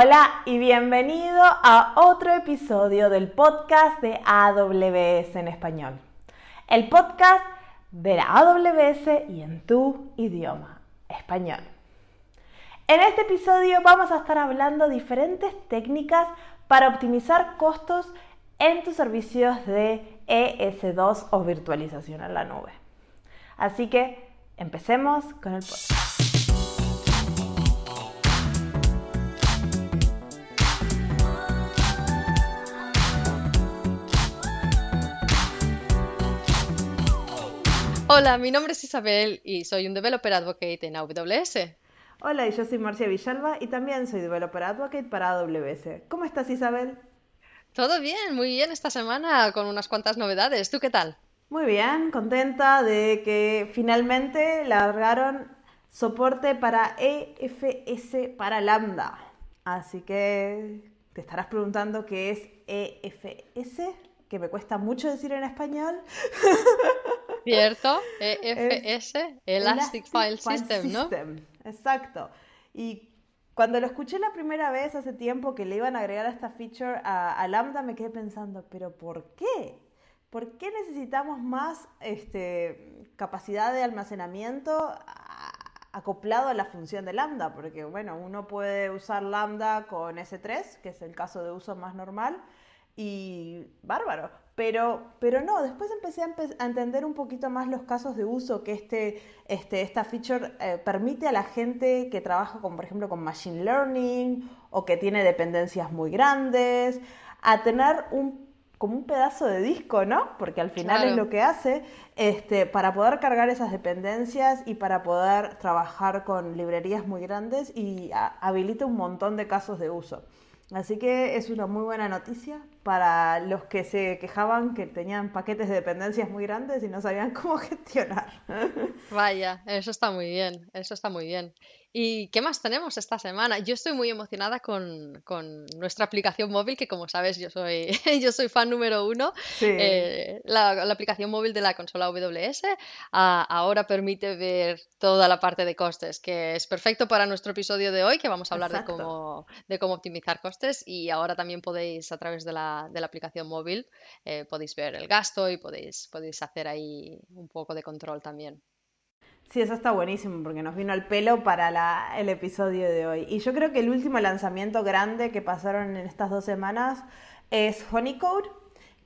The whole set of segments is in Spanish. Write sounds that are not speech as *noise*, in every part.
Hola y bienvenido a otro episodio del podcast de AWS en español. El podcast de la AWS y en tu idioma español. En este episodio vamos a estar hablando diferentes técnicas para optimizar costos en tus servicios de ES2 o virtualización en la nube. Así que empecemos con el podcast. Hola, mi nombre es Isabel y soy un Developer Advocate en AWS. Hola, y yo soy Marcia Villalba y también soy Developer Advocate para AWS. ¿Cómo estás, Isabel? Todo bien, muy bien esta semana con unas cuantas novedades. ¿Tú qué tal? Muy bien, contenta de que finalmente largaron soporte para EFS para Lambda. Así que te estarás preguntando qué es EFS, que me cuesta mucho decir en español. *laughs* Cierto, *laughs* EFS, Elastic, File, System, ¿no? Exacto. Y cuando lo escuché la primera vez hace tiempo que le iban a agregar esta feature a, Lambda, me quedé pensando, ¿pero por qué? ¿Por qué necesitamos más este, capacidad de almacenamiento acoplado a la función de Lambda? Porque, bueno, uno puede usar Lambda con S3, que es el caso de uso más normal, y bárbaro. Pero, pero no, después empecé a, entender un poquito más los casos de uso que este, este, esta feature eh, permite a la gente que trabaja con, por ejemplo, con Machine Learning o que tiene dependencias muy grandes, a tener un como un pedazo de disco, ¿no? Porque al final es lo que hace, este, para poder cargar esas dependencias y para poder trabajar con librerías muy grandes y habilita un montón de casos de uso. Así que es una muy buena noticia para los que se quejaban que tenían paquetes de dependencias muy grandes y no sabían *laughs* cómo gestionar. Vaya, eso está muy bien, eso está muy bien. ¿Y qué más tenemos esta semana? Yo estoy muy emocionada con, nuestra aplicación móvil, que como sabes yo soy, *laughs* yo soy fan número uno. Eh, la, aplicación móvil de la consola AWS ahora permite ver toda la parte de costes, que es perfecto para nuestro episodio de hoy, que vamos a hablar de cómo, de cómo optimizar costes. Y ahora también podéis, a través de la, aplicación móvil, eh, podéis ver el gasto y podéis, podéis hacer ahí un poco de control también. Sí, eso está buenísimo porque nos vino al pelo para el episodio de hoy. Y yo creo que el último lanzamiento grande que pasaron en estas dos semanas es Honeycode,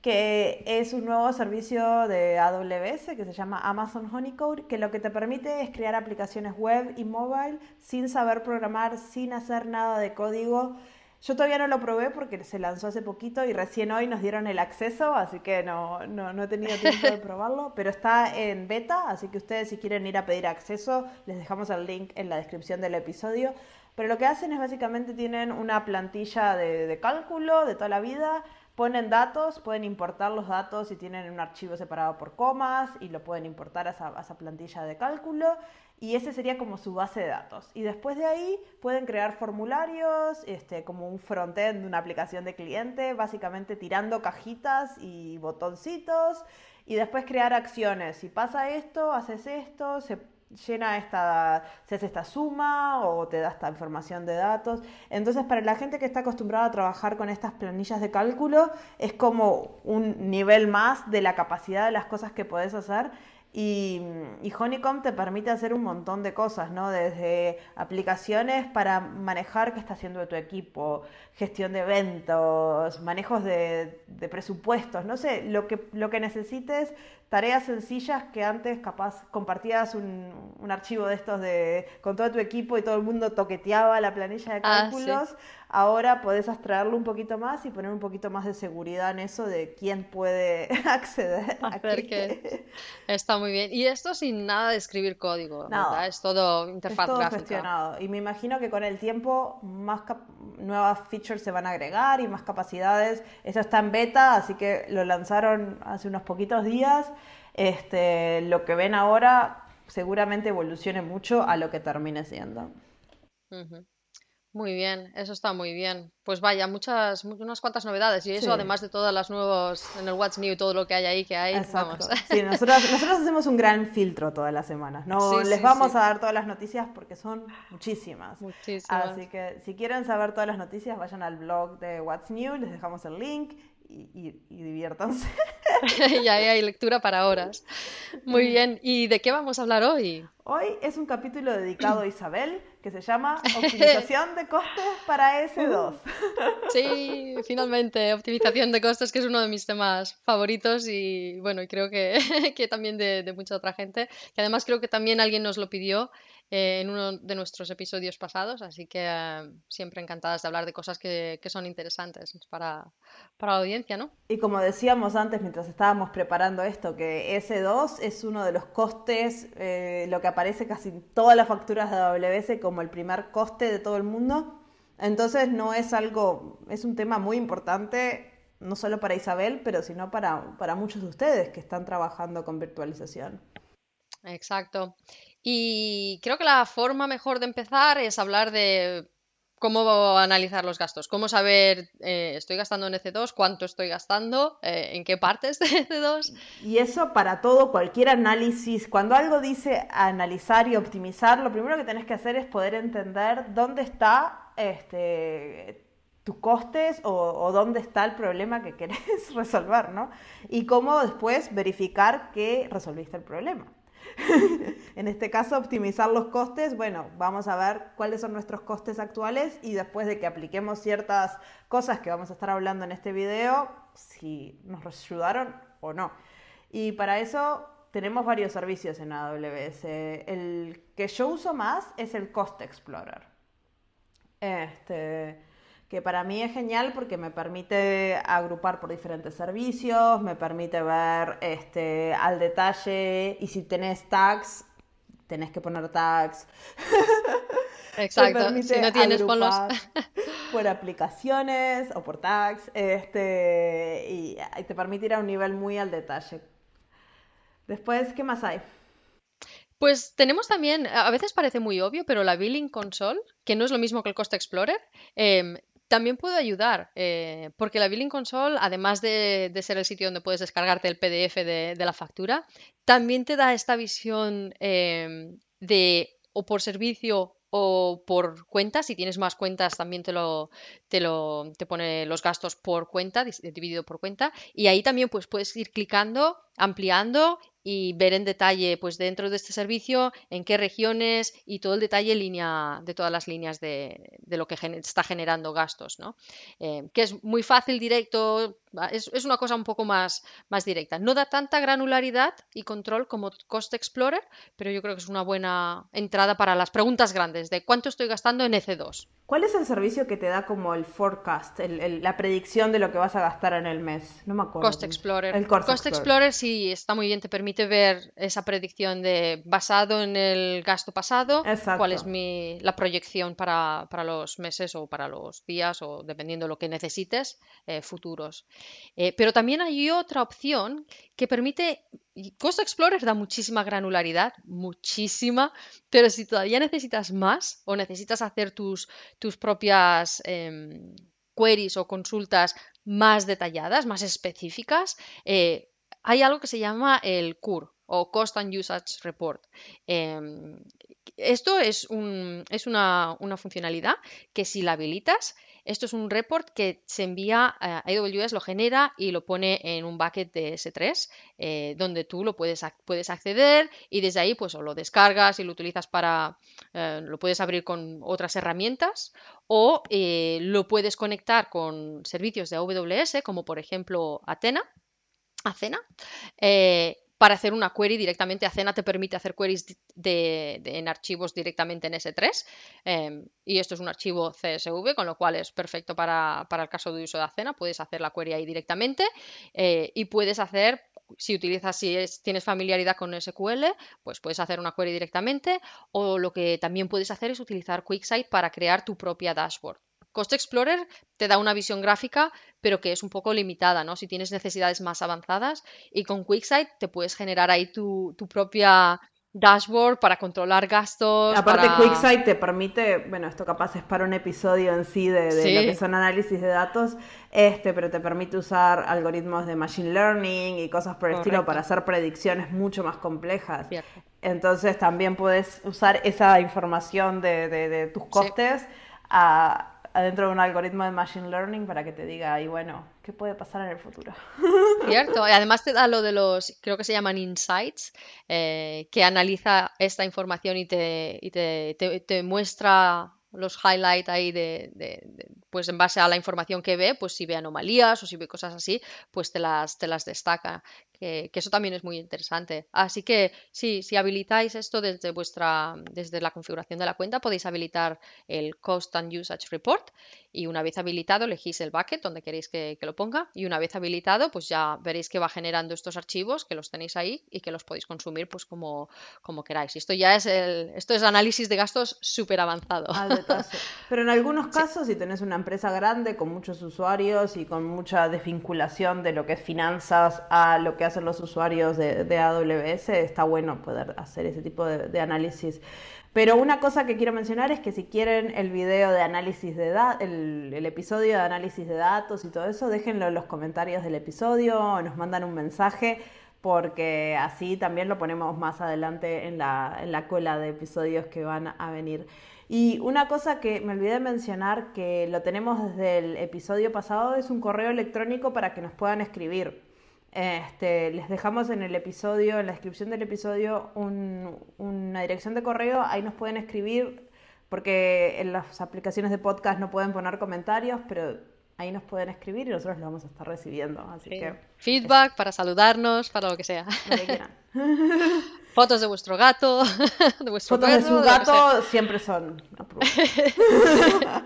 que es un nuevo servicio de AWS que se llama Amazon Honeycode, que lo que te permite es crear aplicaciones web y mobile sin saber programar, sin hacer nada de código yo todavía no lo probé porque se lanzó hace poquito y recién hoy nos dieron el acceso, así que no, no, he tenido tiempo de *laughs* probarlo, pero está en beta, así que ustedes si quieren ir a pedir acceso, les dejamos el link en la descripción del episodio. Pero lo que hacen es básicamente tienen una plantilla de, cálculo de toda la vida, ponen datos, pueden importar los datos y tienen un archivo separado por comas y lo pueden importar a esa plantilla de cálculo y ese sería como su base de datos. Y después de ahí pueden crear formularios, este, como un frontend de una aplicación de cliente, básicamente tirando cajitas y botoncitos, y después crear acciones. Si pasa esto, haces esto, se llena esta, se hace esta suma o te da esta información de datos. Entonces, para la gente que está acostumbrada a trabajar con estas planillas de cálculo, es como un nivel más de la capacidad de las cosas que puedes hacer y, Honeycomb te permite hacer un montón de cosas, ¿no? Desde aplicaciones para manejar qué está haciendo tu equipo, gestión de eventos, manejos de, presupuestos, no sé, lo que, lo que necesites, tareas sencillas que antes capaz compartías un, archivo de estos de, con todo tu equipo y todo el mundo toqueteaba la planilla de ah, cálculos ahora podés abstraerlo un poquito más y poner un poquito más de seguridad en eso de quién puede *laughs* acceder. A que está muy bien. Y esto sin nada de escribir código, ¿verdad? Es todo interfaz es todo gestionado. Y me imagino que con el tiempo más nuevas features se van a agregar y más capacidades. Esto está en beta, así que lo lanzaron hace unos poquitos días. Este, lo que ven ahora seguramente evolucione mucho a lo que termine siendo. Muy bien, eso está muy bien. Pues vaya, muchas, unas cuantas novedades. Y eso, además de todas las nuevos en el What's New, todo lo que hay ahí, que hay, vamos. Sí, nosotros, nosotros hacemos un gran filtro todas las semanas. No les vamos a dar todas las noticias porque son muchísimas. Muchísimas. Así que si quieren saber todas las noticias, vayan al blog de What's New, les dejamos el link y, diviértanse. *laughs* *laughs* y ahí hay lectura para horas. Muy bien, ¿y de qué vamos a hablar hoy? Hoy es un capítulo dedicado a Isabel que se llama *laughs* Optimización de costes para S2. Sí, finalmente, optimización de costes, que es uno de mis temas favoritos y bueno, y creo que, que también de, de mucha otra gente, que además creo que también alguien nos lo pidió eh, en uno de nuestros episodios pasados, así que eh, siempre encantadas de hablar de cosas que, son interesantes para, la audiencia, ¿no? Y como decíamos antes mientras estábamos preparando esto, que S2 es uno de los costes, eh, lo que aparece casi en todas las facturas de AWS como el primer coste de todo el mundo. Entonces no es algo, es un tema muy importante, no solo para Isabel, pero sino para, para muchos de ustedes que están trabajando con virtualización. Exacto. Y creo que la forma mejor de empezar es hablar de cómo analizar los gastos, cómo saber, eh, estoy gastando en EC2, cuánto estoy gastando, eh, en qué partes de EC2. Y eso para todo, cualquier análisis, cuando algo dice analizar y optimizar, lo primero que tenés que hacer es poder entender dónde está este, tus costes o, o, dónde está el problema que querés *laughs* resolver, ¿no? Y cómo después verificar que resolviste el problema. *laughs* en este caso, optimizar los costes. Bueno, vamos a ver cuáles son nuestros costes actuales y después de que apliquemos ciertas cosas que vamos a estar hablando en este video, si nos ayudaron o no. Y para eso tenemos varios servicios en AWS. El que yo uso más es el Cost Explorer. Este, que para mí es genial porque me permite agrupar por diferentes servicios, me permite ver este, al detalle y si tenés tags, tenés que poner tags. *laughs* Exacto, si no tienes ponlos por aplicaciones o por tags, este, y, te permite ir a un nivel muy al detalle. Después, ¿qué más hay? Pues tenemos también, a veces parece muy obvio, pero la Billing Console, que no es lo mismo que el Cost Explorer, eh, también puede ayudar, eh, porque la Billing Console, además de, ser el sitio donde puedes descargarte el PDF de, la factura, también te da esta visión eh, de o por servicio o por cuenta. Si tienes más cuentas, también te lo, te lo te pone los gastos por cuenta, dividido por cuenta. Y ahí también pues, puedes ir clicando, ampliando y ver en detalle, pues dentro de este servicio, en qué regiones y todo el detalle línea, de todas las líneas de, lo que está generando gastos, ¿no? Eh, que es muy fácil, directo, es, una cosa un poco más, más directa. No da tanta granularidad y control como Cost Explorer, pero yo creo que es una buena entrada para las preguntas grandes de cuánto estoy gastando en EC2. ¿Cuál es el servicio que te da como el forecast, la predicción de lo que vas a gastar en el mes? No me acuerdo. Cost Explorer. El Cost, Explorer. sí está muy bien, te permite ver esa predicción de basado en el gasto pasado, cuál es mi, la proyección para, los meses o para los días o dependiendo de lo que necesites eh, futuros. Eh, pero también hay otra opción que permite Cost Explorer da muchísima granularidad, muchísima, pero si todavía necesitas más o necesitas hacer tus, tus propias em, queries o consultas más detalladas, más específicas, eh, hay algo que se llama el CUR o Cost and Usage Report. Em, esto es, un, es una, una funcionalidad que si la habilitas, esto es un report que se envía a AWS, lo genera y lo pone en un bucket de S3, eh, donde tú lo puedes, puedes acceder y desde ahí pues o lo descargas y lo utilizas para, eh, lo puedes abrir con otras herramientas o eh, lo puedes conectar con servicios de AWS, como por ejemplo. Athena para hacer una query directamente. Acena te permite hacer queries en archivos directamente en S3 em, y esto es un archivo CSV, con lo cual es perfecto para, el caso de uso de Acena. Puedes hacer la query ahí directamente eh, y puedes hacer si utilizas, si tienes familiaridad con SQL, pues puedes hacer una query directamente o lo que también puedes hacer es utilizar QuickSight para crear tu propia dashboard. Cost Explorer te da una visión gráfica, pero que es un poco limitada, ¿no? Si tienes necesidades más avanzadas y con QuickSight te puedes generar ahí tu, propia dashboard para controlar gastos. Aparte, para... QuickSight te permite, bueno, esto capaz es para un episodio en sí de, lo que son análisis de datos, este, pero te permite usar algoritmos de machine learning y cosas por el estilo para hacer predicciones mucho más complejas. Entonces también puedes usar esa información de, tus costes a adentro de un algoritmo de machine learning para que te diga, y bueno, ¿qué puede pasar en el futuro? *laughs* Cierto, y además te da lo de los, creo que se llaman insights, eh, que analiza esta información y te, y te, te muestra los highlights ahí de, pues en base a la información que ve, pues si ve anomalías o si ve cosas así, pues te las, te las destaca, que, eso también es muy interesante. Así que sí, si habilitáis esto desde vuestra, desde la configuración de la cuenta, podéis habilitar el Cost and Usage Report y una vez habilitado elegís el bucket donde queréis que, lo ponga y una vez habilitado, pues ya veréis que va generando estos archivos, que los tenéis ahí y que los podéis consumir pues como, como queráis. Y esto ya es el, esto es análisis de gastos súper avanzado. *laughs* Pero en algunos casos, si tenés una empresa grande con muchos usuarios y con mucha desvinculación de lo que es finanzas a lo que hacen los usuarios de, AWS, está bueno poder hacer ese tipo de, análisis. Pero una cosa que quiero mencionar es que si quieren el video de análisis de datos, el, episodio de análisis de datos y todo eso, déjenlo en los comentarios del episodio o nos mandan un mensaje porque así también lo ponemos más adelante en la, en la cola de episodios que van a venir. Y una cosa que me olvidé de mencionar, que lo tenemos desde el episodio pasado, es un correo electrónico para que nos puedan escribir. Este, les dejamos en el episodio, en la descripción del episodio, una dirección de correo, ahí nos pueden escribir, porque en las aplicaciones de podcast no pueden poner comentarios, pero ahí nos pueden escribir y nosotros lo vamos a estar recibiendo. Así que, Feedback para saludarnos, para lo que sea. *laughs* Fotos de vuestro gato, *laughs* de vuestro Fotos de su gato siempre son. *laughs*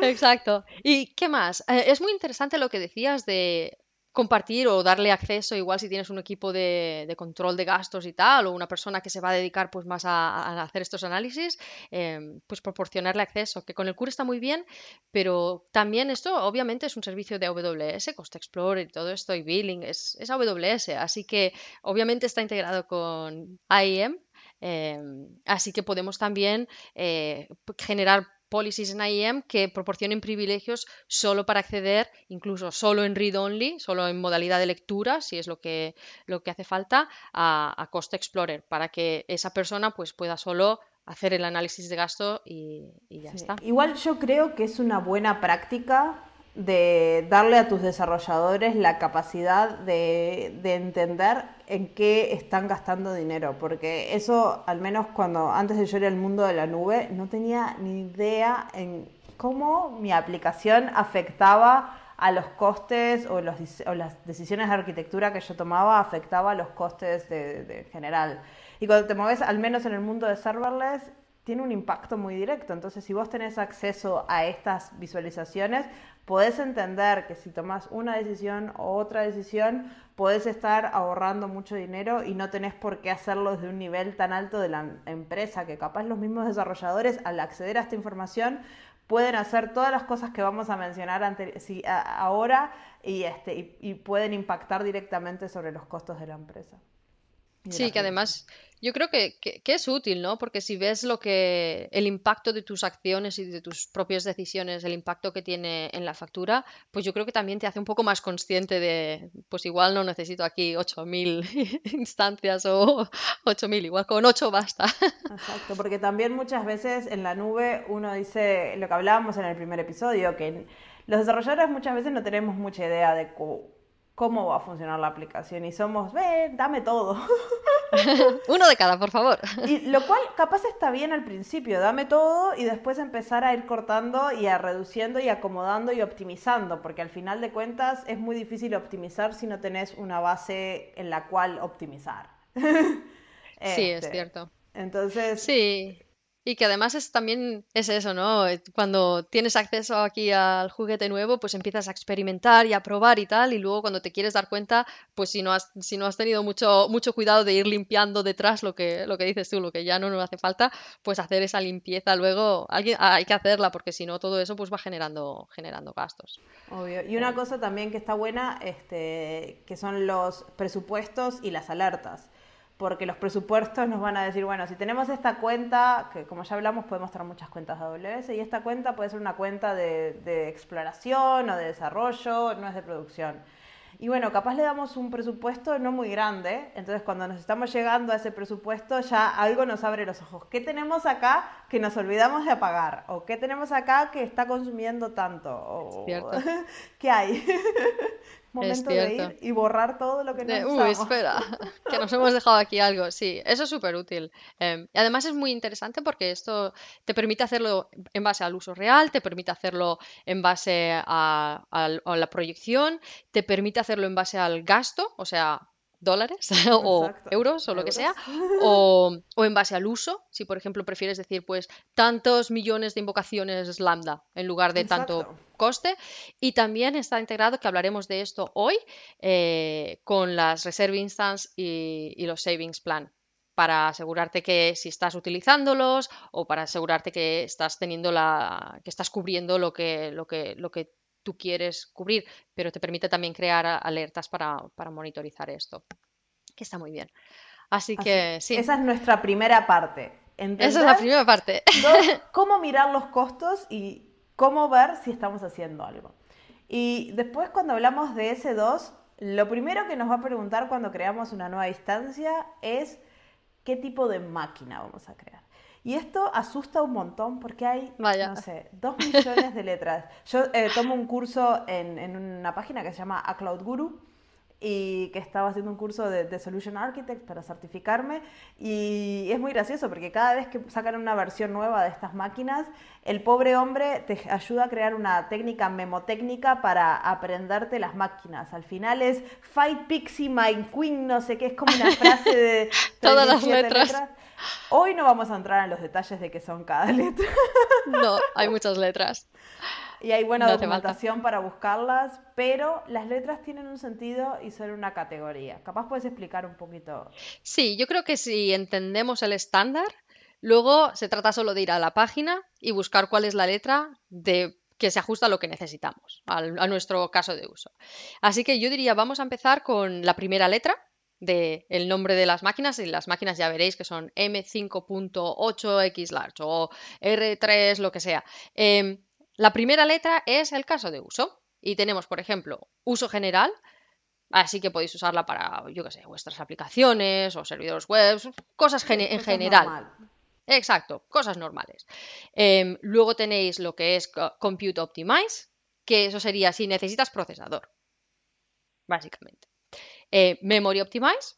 Exacto. ¿Y qué más? Eh, es muy interesante lo que decías de compartir o darle acceso, igual si tienes un equipo de, control de gastos y tal, o una persona que se va a dedicar pues más a, hacer estos análisis, em, pues proporcionarle acceso, que con el CUR está muy bien, pero también esto obviamente es un servicio de AWS, Cost Explorer y todo esto, y Billing, es, es AWS, así que obviamente está integrado con IAM, em, así que podemos también eh, generar policies en IEM que proporcionen privilegios solo para acceder, incluso solo en read only, solo en modalidad de lectura, si es lo que, lo que hace falta, a, Cost Explorer, para que esa persona pues, pueda solo hacer el análisis de gasto y, ya está. Igual yo creo que es una buena práctica de darle a tus desarrolladores la capacidad de, entender en qué están gastando dinero, porque eso, al menos cuando antes de yo ir al mundo de la nube, no tenía ni idea en cómo mi aplicación afectaba a los costes o las decisiones de arquitectura que yo tomaba afectaba a los costes de, de general. Y cuando te mueves, al menos en el mundo de serverless, tiene un impacto muy directo. Entonces, si vos tenés acceso a estas visualizaciones, podés entender que si tomás una decisión o otra decisión, podés estar ahorrando mucho dinero y no tenés por qué hacerlo desde un nivel tan alto de la empresa, que capaz los mismos desarrolladores al acceder a esta información pueden hacer todas las cosas que vamos a mencionar ahora y, este, y pueden impactar directamente sobre los costos de la empresa. Sí, que además yo creo que, es útil, ¿no? Porque si ves lo que el impacto de tus acciones y de tus propias decisiones, el impacto que tiene en la factura, pues yo creo que también te hace un poco más consciente de, pues igual no necesito aquí 8.000 *laughs* instancias o 8.000, igual con 8 basta. Exacto, porque también muchas veces en la nube uno dice lo que hablábamos en el primer episodio, que los desarrolladores muchas veces no tenemos mucha idea de cómo va a funcionar la aplicación y somos, ve, dame todo. *laughs* Uno de cada, por favor. *laughs* Y lo cual capaz está bien al principio, dame todo y después empezar a ir cortando y a reduciendo y acomodando y optimizando, porque al final de cuentas es muy difícil optimizar si no tenés una base en la cual optimizar. *laughs* sí, es este, cierto. Entonces, sí. Y que además es también es eso, ¿no? Eh, cuando tienes acceso aquí al juguete nuevo, pues empiezas a experimentar y a probar y tal, y luego cuando te quieres dar cuenta, pues si no has, si no has tenido mucho, mucho cuidado de ir limpiando detrás lo que, lo que dices tú, lo que ya no nos hace falta, pues hacer esa limpieza luego, alguien, hay que hacerla, porque si no todo eso pues va generando, generando gastos. Obvio. Y una cosa también que está buena, este, que son los presupuestos y las alertas porque los presupuestos nos van a decir, bueno, si tenemos esta cuenta, que como ya hablamos podemos tener muchas cuentas de AWS, y esta cuenta puede ser una cuenta de, de exploración o de desarrollo, no es de producción. Y bueno, capaz le damos un presupuesto no muy grande, entonces cuando nos estamos llegando a ese presupuesto ya algo nos abre los ojos. ¿Qué tenemos acá que nos olvidamos de apagar? ¿O qué tenemos acá que está consumiendo tanto? ¿O *laughs* ¿Qué hay? *laughs* Momento de ir y borrar todo lo que no Uy, espera, *laughs* *laughs* que nos hemos dejado aquí algo. Sí, eso es súper útil. Em, y además es muy interesante porque esto te permite hacerlo en base al uso real, te permite hacerlo en base a la proyección, te permite hacerlo en base al gasto, o sea, dólares *laughs* o euros o lo que sea, *laughs* o, en base al uso, si por ejemplo prefieres decir pues tantos millones de invocaciones lambda en lugar de tanto coste. Y también está integrado, que hablaremos de esto hoy, eh, con las Reserve Instance y, los Savings Plan para asegurarte que si estás utilizándolos o para asegurarte que estás teniendo la que estás cubriendo lo que lo que lo que tú quieres cubrir, pero te permite también crear alertas para, monitorizar esto, que está muy bien. Así que sí. Esa es nuestra primera parte. Esa es la primera parte. *laughs* cómo mirar los costos y cómo ver si estamos haciendo algo. Y después cuando hablamos de S2, lo primero que nos va a preguntar cuando creamos una nueva instancia es qué tipo de máquina vamos a crear. Y esto asusta un montón porque hay, no sé, dos millones de letras. Yo eh, tomo un curso en, en, una página que se llama A Cloud Guru y que estaba haciendo un curso de, de, Solution Architect para certificarme y es muy gracioso porque cada vez que sacan una versión nueva de estas máquinas, el pobre hombre te ayuda a crear una técnica memotécnica para aprenderte las máquinas. Al final es Fight Pixie My Queen, no sé qué, es como una frase de *laughs* todas las letras. Hoy no vamos a entrar en los detalles de qué son cada letra. No, hay muchas letras. Y hay buena documentación para buscarlas, pero las letras tienen un sentido y son una categoría. Capaz puedes explicar un poquito. Sí, yo creo que si entendemos el estándar, luego se trata solo de ir a la página y buscar cuál es la letra de que se ajusta a lo que necesitamos, a nuestro caso de uso. Así que yo diría, vamos a empezar con la primera letra, del nombre de las máquinas y las máquinas ya veréis que son M5.8X large o R3, lo que sea. Em, la primera letra es el caso de uso y tenemos, por ejemplo, uso general, así que podéis usarla para, yo qué sé, vuestras aplicaciones o servidores web, cosas en general. Exacto, cosas normales. Em, luego tenéis lo que es Compute Optimize, que eso sería si necesitas procesador, básicamente. Eh, memory Optimize,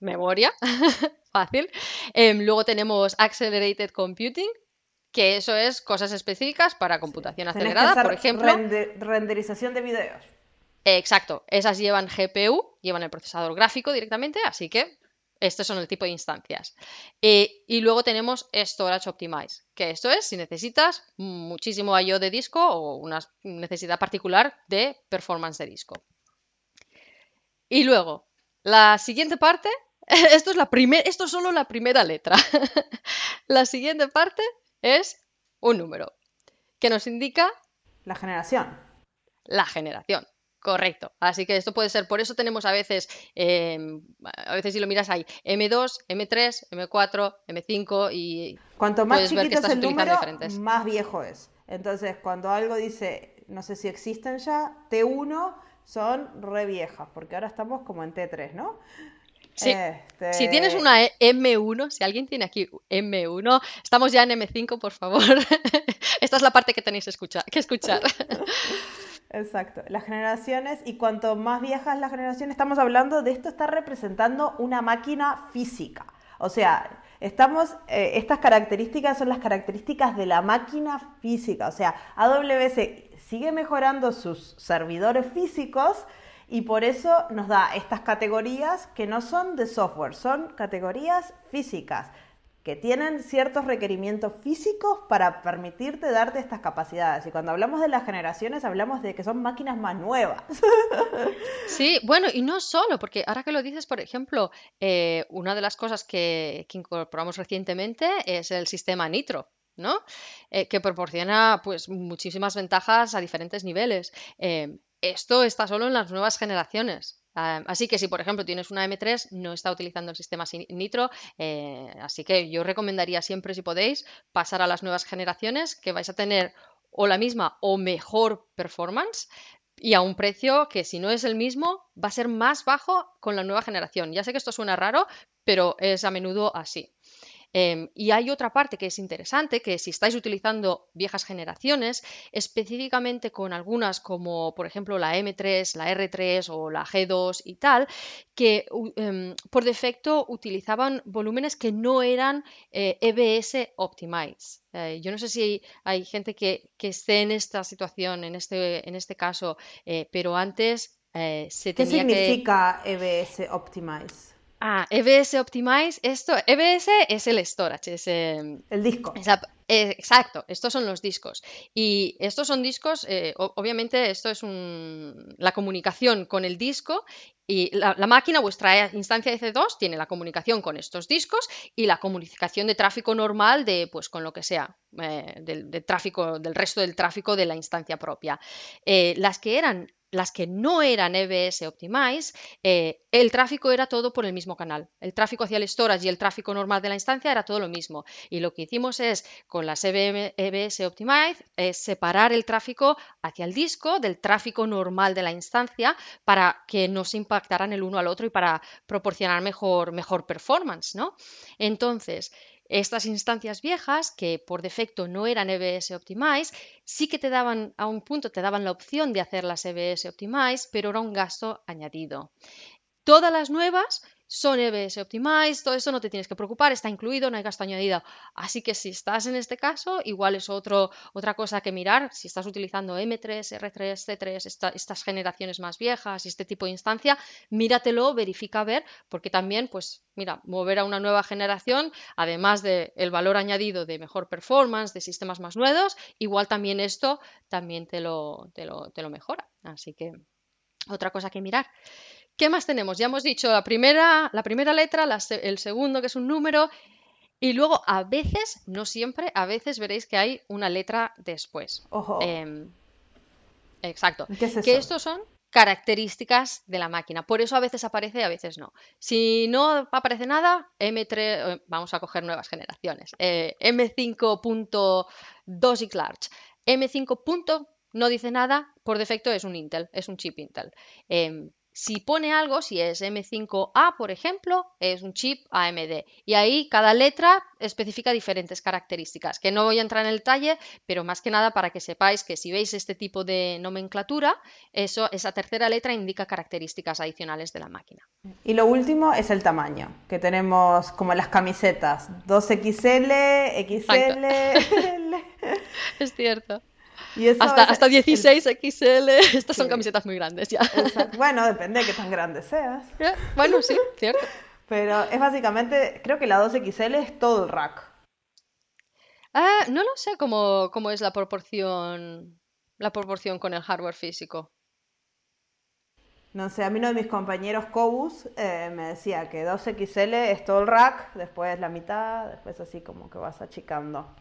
memoria, *laughs* fácil. Em, luego tenemos Accelerated Computing, que eso es cosas específicas para computación acelerada, por ejemplo. renderización de videos. exacto, esas llevan GPU, llevan el procesador gráfico directamente, así que estos son el tipo de instancias. Eh, y luego tenemos Storage Optimize, que esto es si necesitas muchísimo I.O. de disco o una necesidad particular de performance de disco. Y luego, la siguiente parte, *laughs* esto es, la esto es solo la primera letra. *laughs* la siguiente parte es un número que nos indica... La generación. La generación, correcto. Así que esto puede ser, por eso tenemos a veces, em, a veces si lo miras hay M2, M3, M4, M5 y... Cuanto más chiquito es el número, más viejo es. Entonces, cuando algo dice, no sé si existen ya, T1 son re viejas, porque ahora estamos como en T3, ¿no? Sí. Este si tienes una M1, si alguien tiene aquí M1, estamos ya en M5, por favor. *laughs* Esta es la parte que tenéis que escuchar. *laughs* Exacto, las generaciones y cuanto más viejas las generaciones, estamos hablando de esto está representando una máquina física. O sea, estamos, eh, estas características son las características de la máquina física. O sea, AWS sigue mejorando sus servidores físicos y por eso nos da estas categorías que no son de software, son categorías físicas que tienen ciertos requerimientos físicos para permitirte darte estas capacidades. Y cuando hablamos de las generaciones, hablamos de que son máquinas más nuevas. *laughs* Sí, bueno, y no solo, porque ahora que lo dices, por ejemplo, eh, una de las cosas que, incorporamos recientemente es el sistema Nitro. ¿no? Eh, que proporciona pues muchísimas ventajas a diferentes niveles. Eh, esto está solo en las nuevas generaciones. Así que si, por ejemplo, tienes una M3, no está utilizando el sistema Nitro, eh, así que yo recomendaría siempre, si podéis, pasar a las nuevas generaciones, que vais a tener o la misma o mejor performance, y a un precio que si no es el mismo va a ser más bajo con la nueva generación. Ya sé que esto suena raro, pero es a menudo así. Em, y hay otra parte que es interesante, que si estáis utilizando viejas generaciones, específicamente con algunas como por ejemplo la M3, la R3 o la G2 y tal, que em, por defecto utilizaban volúmenes que no eran EBS eh, e Optimize. Eh, yo no sé si hay gente que, esté en esta situación, en este, en este caso, eh, pero antes se tenía ¿Qué significa EBS Optimize? Ah, EBS Optimize, esto, EBS es el storage, es em, el disco. Eh, exacto, estos son los discos. Y estos son discos, eh, obviamente esto es la comunicación con el disco y la, máquina, vuestra instancia de C2, tiene la comunicación con estos discos y la comunicación de tráfico normal de, pues, con lo que sea, eh, del, tráfico, del resto del tráfico de la instancia propia. las que eran las que no eran EBS Optimize, eh, el tráfico era todo por el mismo canal. El tráfico hacia el storage y el tráfico normal de la instancia era todo lo mismo. Y lo que hicimos es, con las EBS Optimize, es separar el tráfico hacia el disco del tráfico normal de la instancia para que no se impactaran el uno al otro y para proporcionar mejor, mejor performance, ¿no? Entonces, estas instancias viejas, que por defecto no eran EBS Optimize, sí que te daban, a un punto te daban la opción de hacer las EBS Optimize, pero era un gasto añadido. Todas las nuevas son EBS Optimize, todo eso no te tienes que preocupar, está incluido, no hay gasto añadido. Así que si estás en este caso, igual es otro, otra cosa que mirar. Si estás utilizando M3, R3, C3, estas generaciones más viejas y este tipo de instancia, míratelo, verifica a ver, porque también, pues, mira, mover a una nueva generación, además del valor añadido de mejor performance, de sistemas más nuevos, igual también esto también te lo, te lo, te lo mejora. Así que otra cosa que mirar. ¿Qué más tenemos? Ya hemos dicho la primera, la primera letra, el segundo que es un número, y luego a veces, no siempre, a veces veréis que hay una letra después. Ojo. Em, exacto. ¿Qué es eso? Que estos son características de la máquina. Por eso a veces aparece y a veces no. Si no aparece nada, M3, eh, vamos a coger nuevas generaciones. Eh, M5.2 y Large. M5. no dice nada, por defecto es un Intel, es un chip Intel. Em, si pone algo, si es M5A, por ejemplo, es un chip AMD. Y ahí cada letra especifica diferentes características, que no voy a entrar en el detalle, pero más que nada para que sepáis que si veis este tipo de nomenclatura, eso, esa tercera letra indica características adicionales de la máquina. Y lo último es el tamaño, que tenemos como las camisetas, 2XL, XL. *laughs* es cierto hasta, hasta 16 XL, *laughs* estas son camisetas muy grandes ya. Bueno, depende de qué tan grande seas. *laughs* Bueno, sí, cierto. Pero es básicamente, creo que la 2XL es todo el rack. Ah, no lo sé cómo, cómo es la proporción, la proporción con el hardware físico. No sé, a mí uno de mis compañeros Cobus eh, me decía que 2XL es todo el rack, después la mitad, después así como que vas achicando.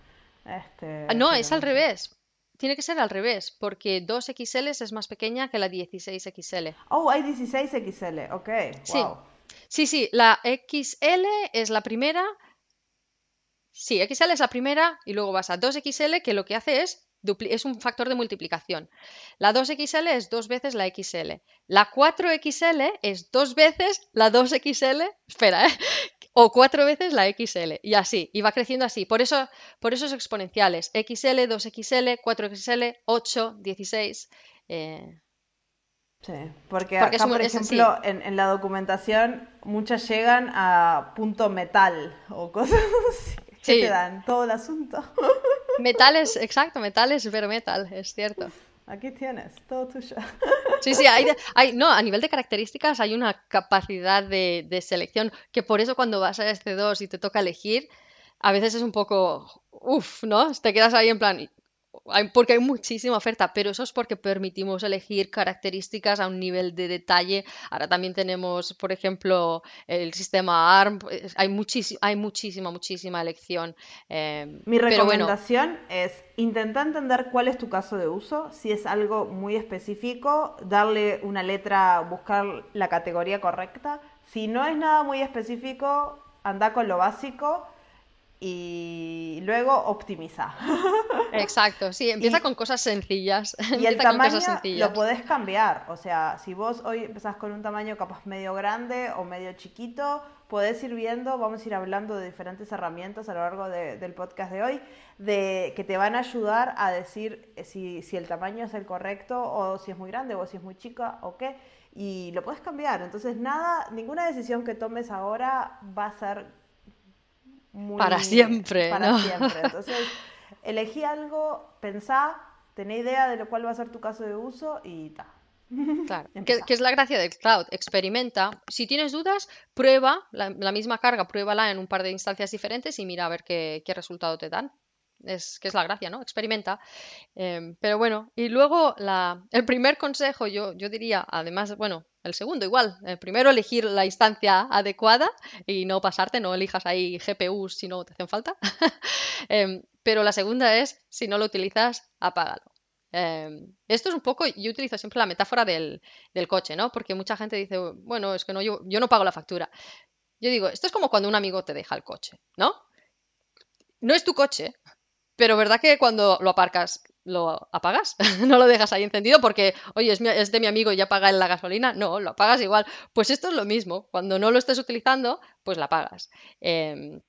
Este, ah, no, es al revés. Tiene que ser al revés, porque 2XL es más pequeña que la 16XL. Oh, hay 16XL, ok. Sí. sí, sí, la XL es la primera. Sí, XL es la primera y luego vas a 2XL que lo que hace es es un factor de multiplicación. La 2XL es dos veces la XL. La 4XL es dos veces la 2XL. Espera, ¿eh? O cuatro veces la XL y así, y va creciendo así. Por eso, por eso es exponenciales. XL, 2XL, 4XL, 8, 16. Sí, porque, acá, por ejemplo, en, la documentación muchas llegan a punto metal o cosas así. Sí. te dan todo el asunto. Metales, *laughs* exacto, metales, pero metal, es cierto. Aquí tienes, todo tuyo. *laughs* Sí, sí, hay, hay, no, a nivel de características hay una capacidad de, de, selección que por eso cuando vas a este 2 y te toca elegir, a veces es un poco, uff, ¿no? Te quedas ahí en plan, porque hay muchísima oferta, pero eso es porque permitimos elegir características a un nivel de detalle. Ahora también tenemos, por ejemplo, el sistema ARM, hay, hay muchísima, muchísima elección. Em, Mi recomendación es intentar entender cuál es tu caso de uso, si es algo muy específico, darle una letra, buscar la categoría correcta. Si no es nada muy específico, anda con lo básico y luego optimiza. *laughs* Exacto, sí, empieza con cosas sencillas. *laughs* Y el tamaño lo podés cambiar, o sea, si vos hoy empezás con un tamaño capaz medio grande o medio chiquito, podés ir viendo, vamos a ir hablando de diferentes herramientas a lo largo del podcast de hoy, de que te van a ayudar a decir si, si el tamaño es el correcto o si es muy grande o si es muy chica o qué, y lo puedes cambiar. Entonces, nada, ninguna decisión que tomes ahora va a ser para siempre. Para siempre. *laughs* Entonces, elegí algo, pensá, tené idea de lo cual va a ser tu caso de uso y ta. Claro, *laughs* que, es la gracia del cloud. Experimenta. Si tienes dudas, prueba la, misma carga, pruébala en un par de instancias diferentes y mira a ver qué, resultado te dan. Es que es la gracia, ¿no? Experimenta. Em, pero bueno, y luego la, el primer consejo, yo, yo diría, además, bueno, el segundo igual. El primero, elegir la instancia adecuada y no pasarte, no elijas ahí GPUs si no te hacen falta. *laughs* Em, pero la segunda es, si no lo utilizas, apágalo. Em, esto es un poco, yo utilizo siempre la metáfora del, coche, ¿no? Porque mucha gente dice, bueno, es que no, yo, yo no pago la factura. Yo digo, esto es como cuando un amigo te deja el coche, ¿no? No es tu coche, pero verdad que cuando lo aparcas lo apagas, *laughs* no lo dejas ahí encendido porque, oye, es, de mi amigo y ya paga la gasolina, no, lo apagas igual. Pues esto es lo mismo, cuando no lo estés utilizando, pues la apagas. Em,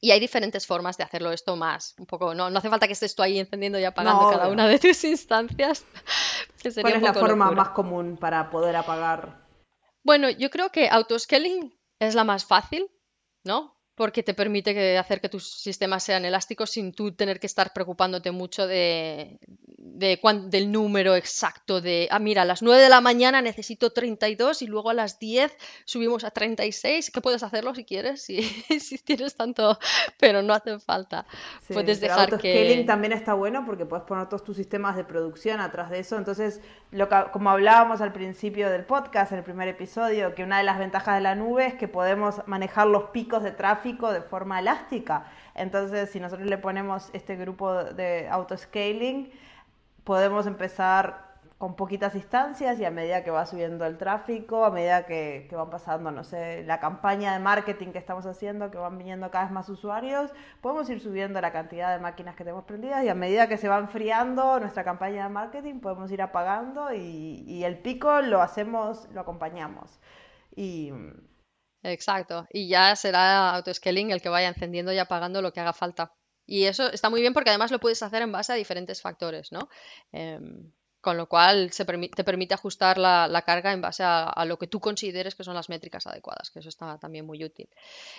y hay diferentes formas de hacerlo esto más. Un poco, no, no hace falta que estés tú ahí encendiendo y apagando cada una de tus instancias. *laughs* ¿Cuál es la forma más común para poder apagar? Bueno, yo creo que autoscaling es la más fácil, ¿no? Porque te permite que, hacer que tus sistemas sean elásticos sin tú tener que estar preocupándote mucho de, de del número exacto de, ah, mira, a las 9 de la mañana necesito 32 y luego a las 10 subimos a 36, que puedes hacerlo si quieres, *laughs* si, si tienes tanto, pero no hace falta. puedes dejar que... también está bueno porque puedes poner todos tus sistemas de producción atrás de eso, entonces, lo como hablábamos al principio del podcast, en el primer episodio, que una de las ventajas de la nube es que podemos manejar los picos de tráfico de forma elástica. Entonces, si nosotros le ponemos este grupo de autoscaling, podemos empezar con poquitas instancias y a medida que va subiendo el tráfico, a medida que, que, van pasando, no sé, la campaña de marketing que estamos haciendo, que van viniendo cada vez más usuarios, podemos ir subiendo la cantidad de máquinas que tenemos prendidas y a medida que se va enfriando nuestra campaña de marketing, podemos ir apagando y, y el pico lo hacemos, lo acompañamos. Y Exacto. Y ya será autoscaling el que vaya encendiendo y apagando lo que haga falta. Y eso está muy bien porque además lo puedes hacer en base a diferentes factores, ¿no? Em, con lo cual se te permite ajustar la, carga en base a, lo que tú consideres que son las métricas adecuadas, que eso está también muy útil.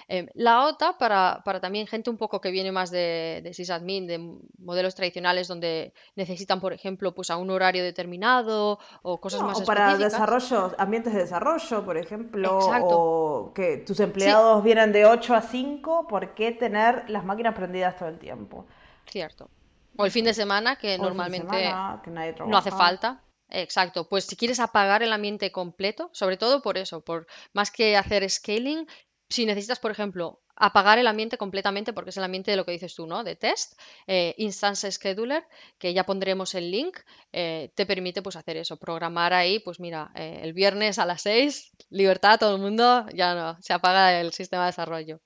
Em, la OTA, para, también gente un poco que viene más de, de sysadmin, de modelos tradicionales donde necesitan, por ejemplo, pues a un horario determinado o cosas más o para desarrollo, ambientes de desarrollo, por ejemplo, o que tus empleados vienen de 8 a 5, ¿por qué tener las máquinas prendidas todo el tiempo? Cierto. O el fin de semana, que normalmente no hace falta. Exacto, pues si quieres apagar el ambiente completo, sobre todo por eso, por más que hacer scaling, si necesitas, por ejemplo, apagar el ambiente completamente, porque es el ambiente de lo que dices tú, ¿no? De test, eh, Instance Scheduler, que ya pondremos el link, eh, te permite pues hacer eso, programar ahí, pues mira, eh, el viernes a las 6, libertad, todo el mundo, ya no, se apaga el sistema de desarrollo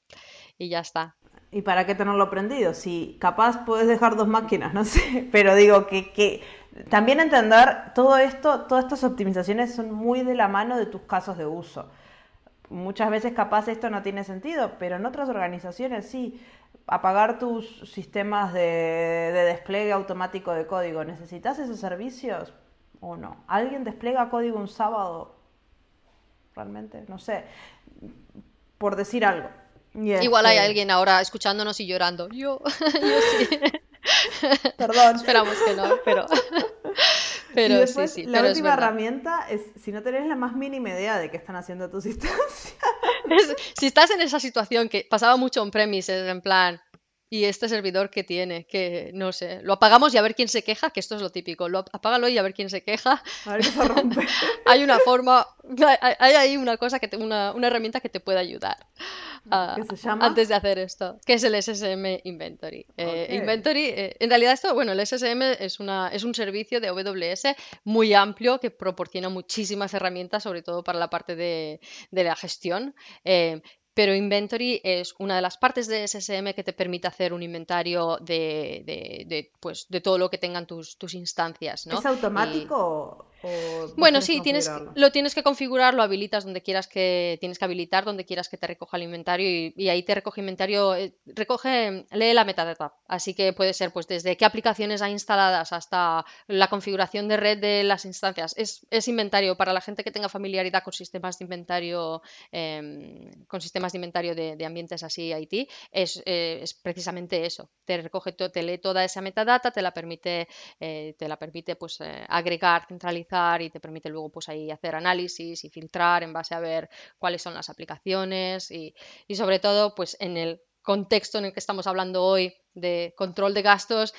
y ya está. ¿Y para qué tenerlo prendido? Si capaz puedes dejar dos máquinas, *laughs* no sé, pero digo que, que también entender todo esto, todas estas optimizaciones son muy de la mano de tus casos de uso. Muchas veces capaz esto no tiene sentido, pero en otras organizaciones sí. Apagar tus sistemas de, de despliegue automático de código, ¿necesitas esos servicios o no? ¿Alguien despliega código un sábado? Realmente, no sé, por decir algo. Igual hay alguien ahora escuchándonos y llorando. Yo, *laughs* yo sí. *laughs* Perdón. Esperamos que no, pero. *laughs* Pero sí, sí. La última herramienta es si no tenés la más mínima idea de qué están haciendo tus instancias. si estás en esa situación que pasaba mucho en premises, en plan, y este servidor que tiene, que no sé, lo apagamos y a ver quién se queja, que esto es lo típico, lo apágalo y a ver quién se queja. A ver se rompe. *laughs* hay una forma, hay ahí una cosa que te, una, una herramienta que te puede ayudar. ¿Qué se llama? Antes de hacer esto, que es el SSM Inventory. Eh, Inventory, eh, en realidad esto, bueno, el SSM es, una, es un servicio de AWS muy amplio que proporciona muchísimas herramientas, sobre todo para la parte de, de la gestión. Eh, pero Inventory es una de las partes de SSM que te permite hacer un inventario de, de, pues, de todo lo que tengan tus, tus instancias. ¿no? ¿Es automático? Bueno, sí, tienes, lo tienes que configurar, lo habilitas donde quieras que tienes que habilitar, donde quieras que te recoja el inventario y, ahí te recoge inventario, eh, recoge, lee la metadata. Así que puede ser pues desde qué aplicaciones hay instaladas hasta la configuración de red de las instancias. Es, inventario para la gente que tenga familiaridad con sistemas de inventario, em, con sistemas de inventario de, ambientes así IT, es, eh, es, precisamente eso. Te recoge, te lee toda esa metadata, te la permite, eh, te la permite pues agregar, centralizar y te permite luego pues ahí hacer análisis y filtrar en base a ver cuáles son las aplicaciones y, y sobre todo pues en el contexto en el que estamos hablando hoy de control de gastos,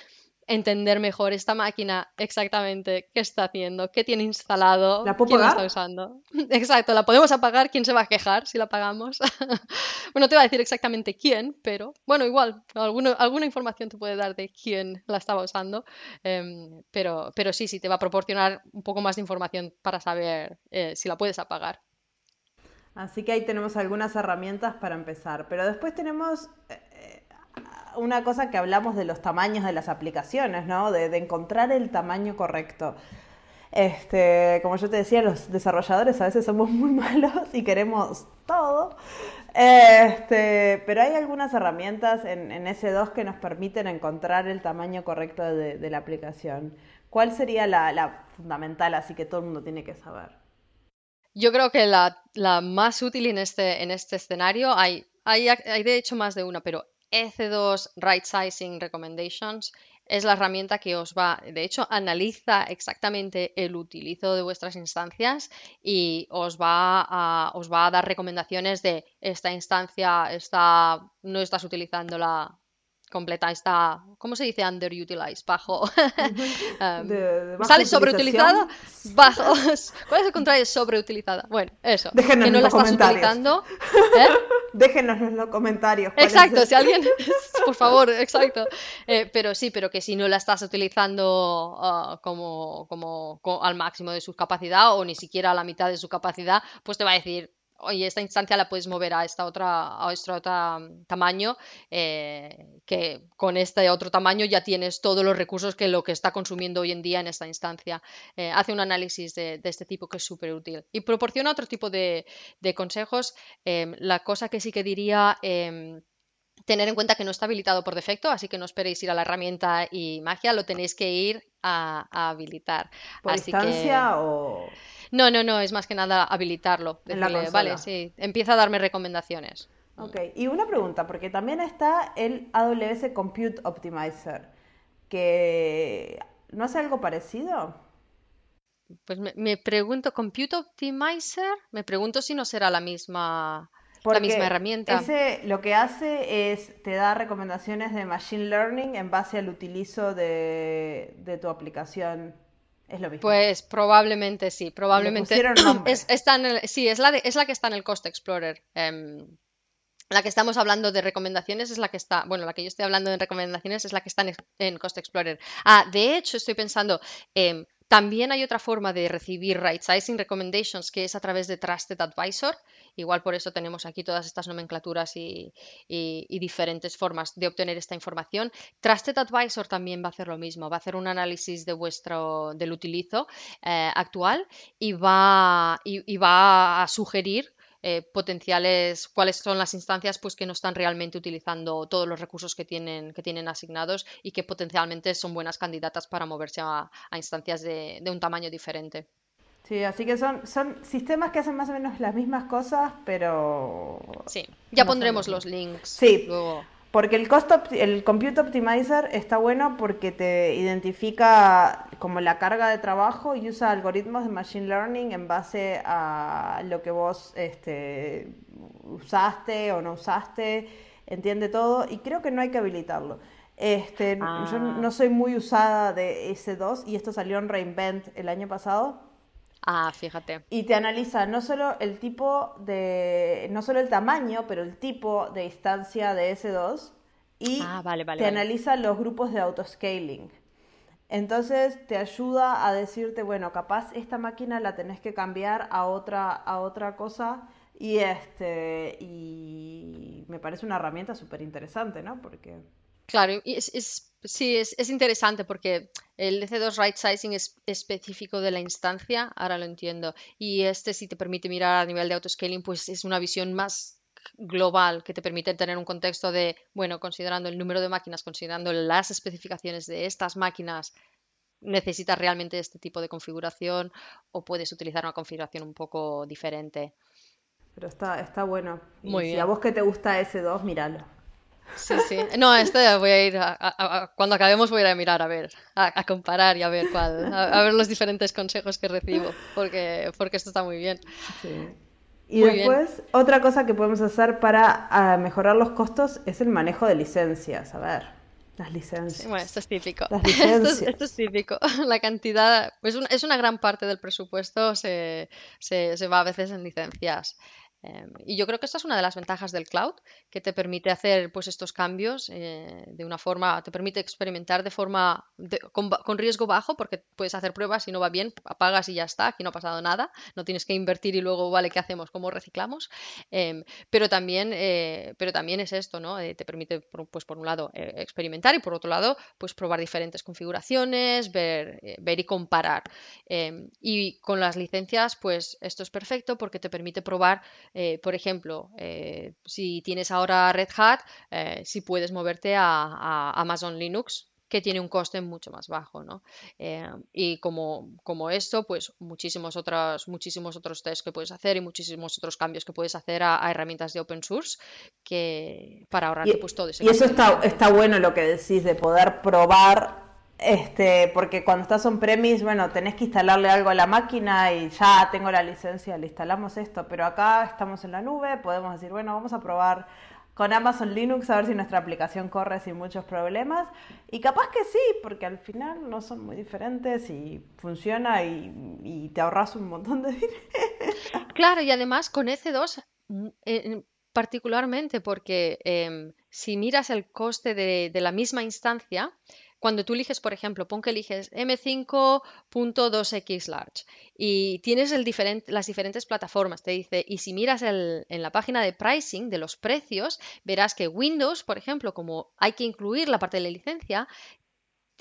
entender mejor esta máquina exactamente qué está haciendo, qué tiene instalado, quién la está usando. *laughs* Exacto, la podemos apagar, ¿quién se va a quejar si la apagamos? *laughs* bueno, te voy a decir exactamente quién, pero bueno, igual, alguna información te puede dar de quién la estaba usando, em, pero, pero sí, sí, te va a proporcionar un poco más de información para saber eh, si la puedes apagar. Así que ahí tenemos algunas herramientas para empezar, pero después tenemos eh, una cosa que hablamos de los tamaños de las aplicaciones, ¿no? De, encontrar el tamaño correcto. Este, como yo te decía, los desarrolladores a veces somos muy *laughs* malos y queremos todo. Este, pero hay algunas herramientas en, S2 que nos permiten encontrar el tamaño correcto de, la aplicación. ¿Cuál sería la, fundamental, así que todo el mundo tiene que saber? Yo creo que la, más útil en este, en este escenario, hay, hay, hay de hecho más de una, pero EC2 Right Sizing Recommendations es la herramienta que os va, de hecho, analiza exactamente el utilizo de vuestras instancias y os va a, os va a dar recomendaciones de esta instancia está, no estás utilizándola completa está, ¿cómo se dice underutilized? Bajo. *laughs* *laughs* um, ¿Sale sobreutilizada? Bajo. *laughs* ¿Cuál es el contrario de sobreutilizada? Bueno, eso. Déjenos que no la estás utilizando. ¿eh? Déjenos en los comentarios. Exacto, si alguien. *laughs* *laughs* Por favor, exacto. Eh, pero sí, pero que si no la estás utilizando uh, como, como, como al máximo de su capacidad o ni siquiera a la mitad de su capacidad, pues te va a decir oye, esta instancia la puedes mover a esta otra, a este otro tamaño, eh, que con este otro tamaño ya tienes todos los recursos que lo que está consumiendo hoy en día en esta instancia. Eh, hace un análisis de, este tipo que es súper útil y proporciona otro tipo de, consejos. Em, la cosa que sí que diría em, tener en cuenta que no está habilitado por defecto, así que no esperéis ir a la herramienta y magia, lo tenéis que ir a, habilitar. ¿Por instancia o...? No, no, no, es más que nada habilitarlo. vale, sí, empieza a darme recomendaciones. Ok, y una pregunta, porque también está el AWS Compute Optimizer, que ¿no hace algo parecido? Pues me, pregunto, ¿Compute Optimizer? Me pregunto si no será la misma, la misma herramienta. Ese lo que hace es, te da recomendaciones de Machine Learning en base al utilizo de, de tu aplicación pues probablemente sí, probablemente. *clears throat* Es, está en sí, es la, es la que está en el Cost Explorer. Em, la que estamos hablando de recomendaciones es la que está, bueno, la que yo estoy hablando de recomendaciones es la que está en, Cost Explorer. Ah, de hecho, estoy pensando, eh, también hay otra forma de recibir right sizing recommendations que es a través de Trusted Advisor. Igual por eso tenemos aquí todas estas nomenclaturas y, diferentes formas de obtener esta información. Trusted Advisor también va a hacer lo mismo, va a hacer un análisis de vuestro, del utilizo eh, actual y va, y va a sugerir eh, potenciales, cuáles son las instancias pues, que no están realmente utilizando todos los recursos que tienen, que tienen asignados y que potencialmente son buenas candidatas para moverse a, instancias de, un tamaño diferente. Sí, así que son, son sistemas que hacen más o menos las mismas cosas, pero... Sí, ya pondremos los links. Sí, luego. Porque el, cost el Compute Optimizer está bueno porque te identifica como la carga de trabajo y usa algoritmos de Machine Learning en base a lo que vos este, usaste o no usaste entiende todo y creo que no hay que habilitarlo. Este, Yo Ah, no soy muy usada de S2 y esto salió en Reinvent el año pasado ah, fíjate. y te analiza no solo el tipo de, no solo el tamaño, pero el tipo de instancia de S2 y Ah, vale, vale, te vale. analiza los grupos de autoscaling. Entonces te ayuda a decirte, bueno, capaz esta máquina la tenés que cambiar a otra, a otra cosa y este y me parece una herramienta súper interesante, ¿no? Porque Claro, y es, es- sí, es, es interesante porque el EC2 Right Sizing es específico de la instancia, ahora lo entiendo. Y este si te permite mirar a nivel de autoscaling, pues es una visión más global que te permite tener un contexto de, bueno, considerando el número de máquinas, considerando las especificaciones de estas máquinas, necesitas realmente este tipo de configuración o puedes utilizar una configuración un poco diferente. pero está, está bueno. Y Muy si a bien. vos que te gusta S2, míralo. Sí, sí. No, este voy a ir a, a- a- cuando acabemos voy a ir a mirar a ver, a, comparar y a ver cuál, a, ver los diferentes consejos que recibo, porque, porque esto está muy bien. Sí. Y Muy bien. después, otra cosa que podemos hacer para ah, mejorar los costos es el manejo de licencias. A ver, las Sí, licencias. bueno, esto es típico. Las *laughs* Esto es, licencias. esto es típico. *laughs* La cantidad, es una, es una gran parte del presupuesto se, se, se va a veces en licencias. Em, y yo creo que esta es una de las ventajas del cloud, que te permite hacer pues estos cambios eh, de una forma, te permite experimentar de forma con, riesgo bajo, porque puedes hacer pruebas y no va bien, apagas y ya está, aquí no ha pasado nada, no tienes que invertir y luego, vale, ¿qué hacemos? ¿Cómo reciclamos? Em, pero también, eh, pero también es esto, ¿no? Eh, te permite, por- pues por un lado, experimentar y por otro lado, pues probar diferentes configuraciones, ver, ver y comparar. Em, y con las licencias, pues esto es perfecto porque te permite probar, eh, por ejemplo, eh, si tienes ahora Red Hat, eh, si puedes moverte a, a Amazon Linux que tiene un coste mucho más bajo, ¿no? Y como, como esto, pues muchísimos otros, muchísimos otros tests que puedes hacer y muchísimos otros cambios que puedes hacer a, a herramientas de open source que para ahorrarte Y, pues todo ese y eso está, está bueno lo que decís de poder probar, este, porque cuando estás on premise, bueno, tenés que instalarle algo a la máquina y ya tengo la licencia, le instalamos esto, pero acá estamos en la nube, podemos decir, bueno, vamos a probar con Amazon Linux a ver si nuestra aplicación corre sin muchos problemas. Y capaz que sí, porque al final no son muy diferentes y funciona y, te ahorras un montón de *laughs* dinero. Claro, y además con EC2 mm, eh, particularmente porque em, si miras el coste de la misma instancia, cuando tú eliges, por ejemplo, pon que eliges M5.2X Large y tienes las diferentes plataformas, te dice, y si miras en la página de pricing de los precios, verás que Windows, por ejemplo, como hay que incluir la parte de la licencia,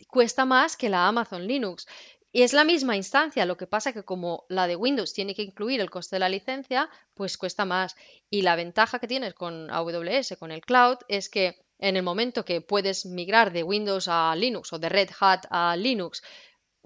cuesta más que la Amazon Linux. Y es la misma instancia, lo que pasa que como la de Windows tiene que incluir el coste de la licencia, pues cuesta más. Y la ventaja que tienes con AWS, con el cloud, es que en el momento que puedes migrar de Windows a Linux o de Red Hat a Linux,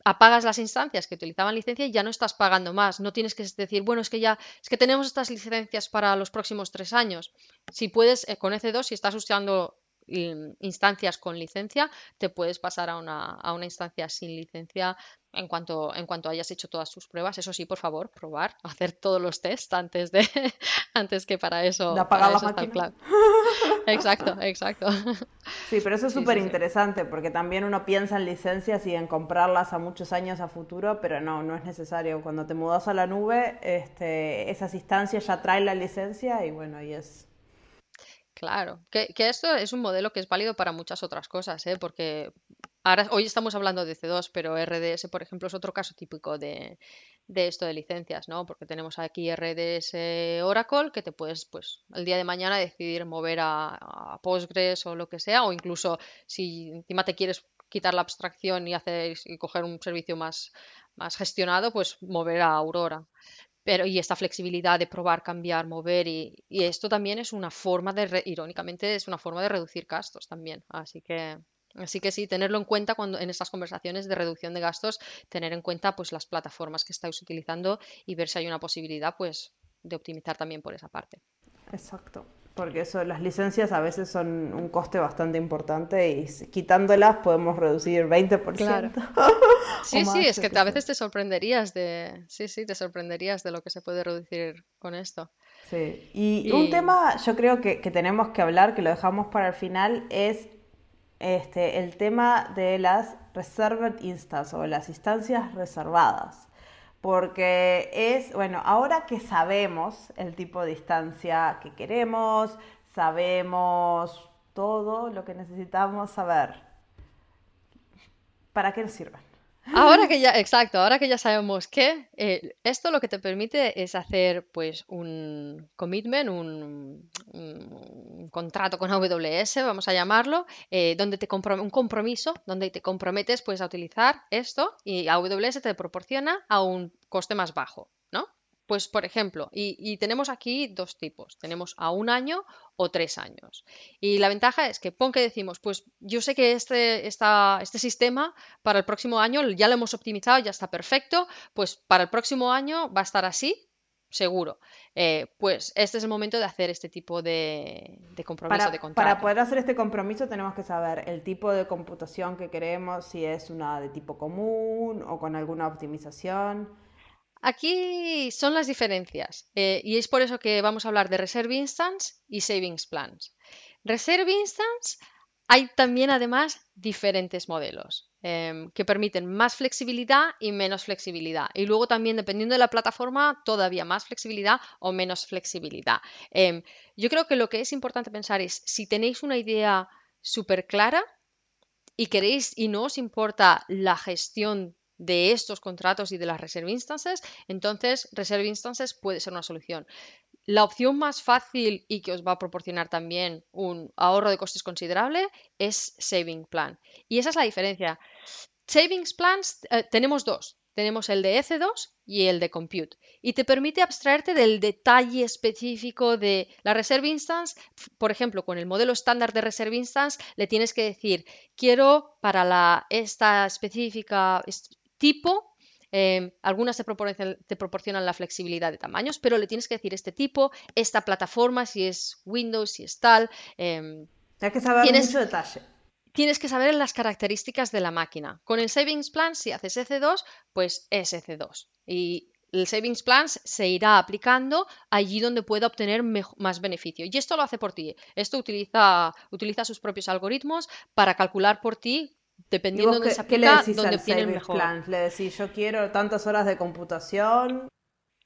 apagas las instancias que utilizaban licencia y ya no estás pagando más. No tienes que decir, bueno, es que ya, es que tenemos estas licencias para los próximos tres años. Si puedes, eh, con EC2, si estás usando instancias con licencia, te puedes pasar a una, a una instancia sin licencia en cuanto, en cuanto hayas hecho todas tus pruebas. Eso sí, por favor, probar, *laughs* hacer todos los tests antes de, *laughs* antes que para De eso, apagar para la máquina. cloud. *laughs* Exacto, exacto. Sí, pero eso es Sí, súper sí, sí. interesante porque también uno piensa en licencias y en comprarlas a muchos años a futuro, pero no, no es necesario. Cuando te mudas a la nube, este, esas instancias ya traen la licencia y bueno, y es... Claro, que, que esto es un modelo que es válido para muchas otras cosas, ¿eh? Porque ahora, hoy estamos hablando de C2, pero RDS, por ejemplo, es otro caso típico de, de esto de licencias, ¿no? Porque tenemos aquí RDS Oracle, que te puedes, pues, el día de mañana decidir mover a, a Postgres o lo que sea, o incluso si encima te quieres quitar la abstracción y hacer y coger un servicio más, más gestionado, pues mover a Aurora. Pero, y esta flexibilidad de probar, cambiar, mover, y, y esto también es una forma de, re- irónicamente, es una forma de reducir gastos también. Así que, así que sí, tenerlo en cuenta cuando en estas conversaciones de reducción de gastos, tener en cuenta pues las plataformas que estáis utilizando y ver si hay una posibilidad pues de optimizar también por esa parte. Exacto. Porque eso, las licencias a veces son un coste bastante importante y quitándolas podemos reducir 20% *laughs* o Sí, sí, es que a veces te sorprenderías de, sí, sí, te sorprenderías de lo que se puede reducir con esto. Sí, y, un tema yo creo que, que, tenemos que hablar, que lo dejamos para el final, es este, el tema de las reserved instances o las instancias reservadas. Porque es, bueno, ahora que sabemos el tipo de instancia que queremos, sabemos todo lo que necesitamos saber, ¿para qué nos sirven? Ahora *laughs* que ya, exacto, ahora que ya sabemos que eh, esto lo que te permite es hacer pues un commitment, un, contrato con AWS, vamos a llamarlo, eh, donde te un compromiso, donde te comprometes pues a utilizar esto y AWS te proporciona a un coste más bajo. Pues, por ejemplo, y, tenemos aquí dos tipos. Tenemos a un año o tres años. Y la ventaja es que pon que decimos, pues yo sé que este, este sistema para el próximo año ya lo hemos optimizado, ya está perfecto, pues para el próximo año va a estar así, seguro. Eh, pues este es el momento de hacer este tipo de, compromiso, para, de contrato. Para poder hacer este compromiso tenemos que saber el tipo de computación que queremos, si es una de tipo común o con alguna optimización. Aquí son las diferencias eh, y es por eso que vamos a hablar de Reserve Instance y Savings Plans. Reserve Instance hay también además diferentes modelos em, que permiten más flexibilidad y menos flexibilidad. Y luego también, dependiendo de la plataforma, todavía más flexibilidad o menos flexibilidad. Em, yo creo que lo que es importante pensar es, si tenéis una idea súper clara y queréis y no os importa la gestión de estos contratos y de las Reserve Instances, entonces Reserve Instances puede ser una solución. La opción más fácil y que os va a proporcionar también un ahorro de costes considerable es Saving Plan. Y esa es la diferencia. Savings Plans eh, tenemos dos. Tenemos el de EC2 y el de Compute. Y te permite abstraerte del detalle específico de la Reserve Instance. Por ejemplo, con el modelo estándar de Reserve Instance le tienes que decir, quiero para la, esta específica tipo. Em, algunas te proporcionan, la flexibilidad de tamaños, pero le tienes que decir este tipo, esta plataforma, si es Windows, si es tal. Eh, Hay que saber mucho detalle. Tienes que saber las características de la máquina. Con el Savings Plan, si haces EC2, pues es EC2. Y el Savings Plan se irá aplicando allí donde pueda obtener más beneficio. Y esto lo hace por ti. Esto utiliza, utiliza sus propios algoritmos para calcular por ti dependiendo de esa ¿qué le decís tienen mejor. Plan? Le decís, yo quiero tantas horas de computación.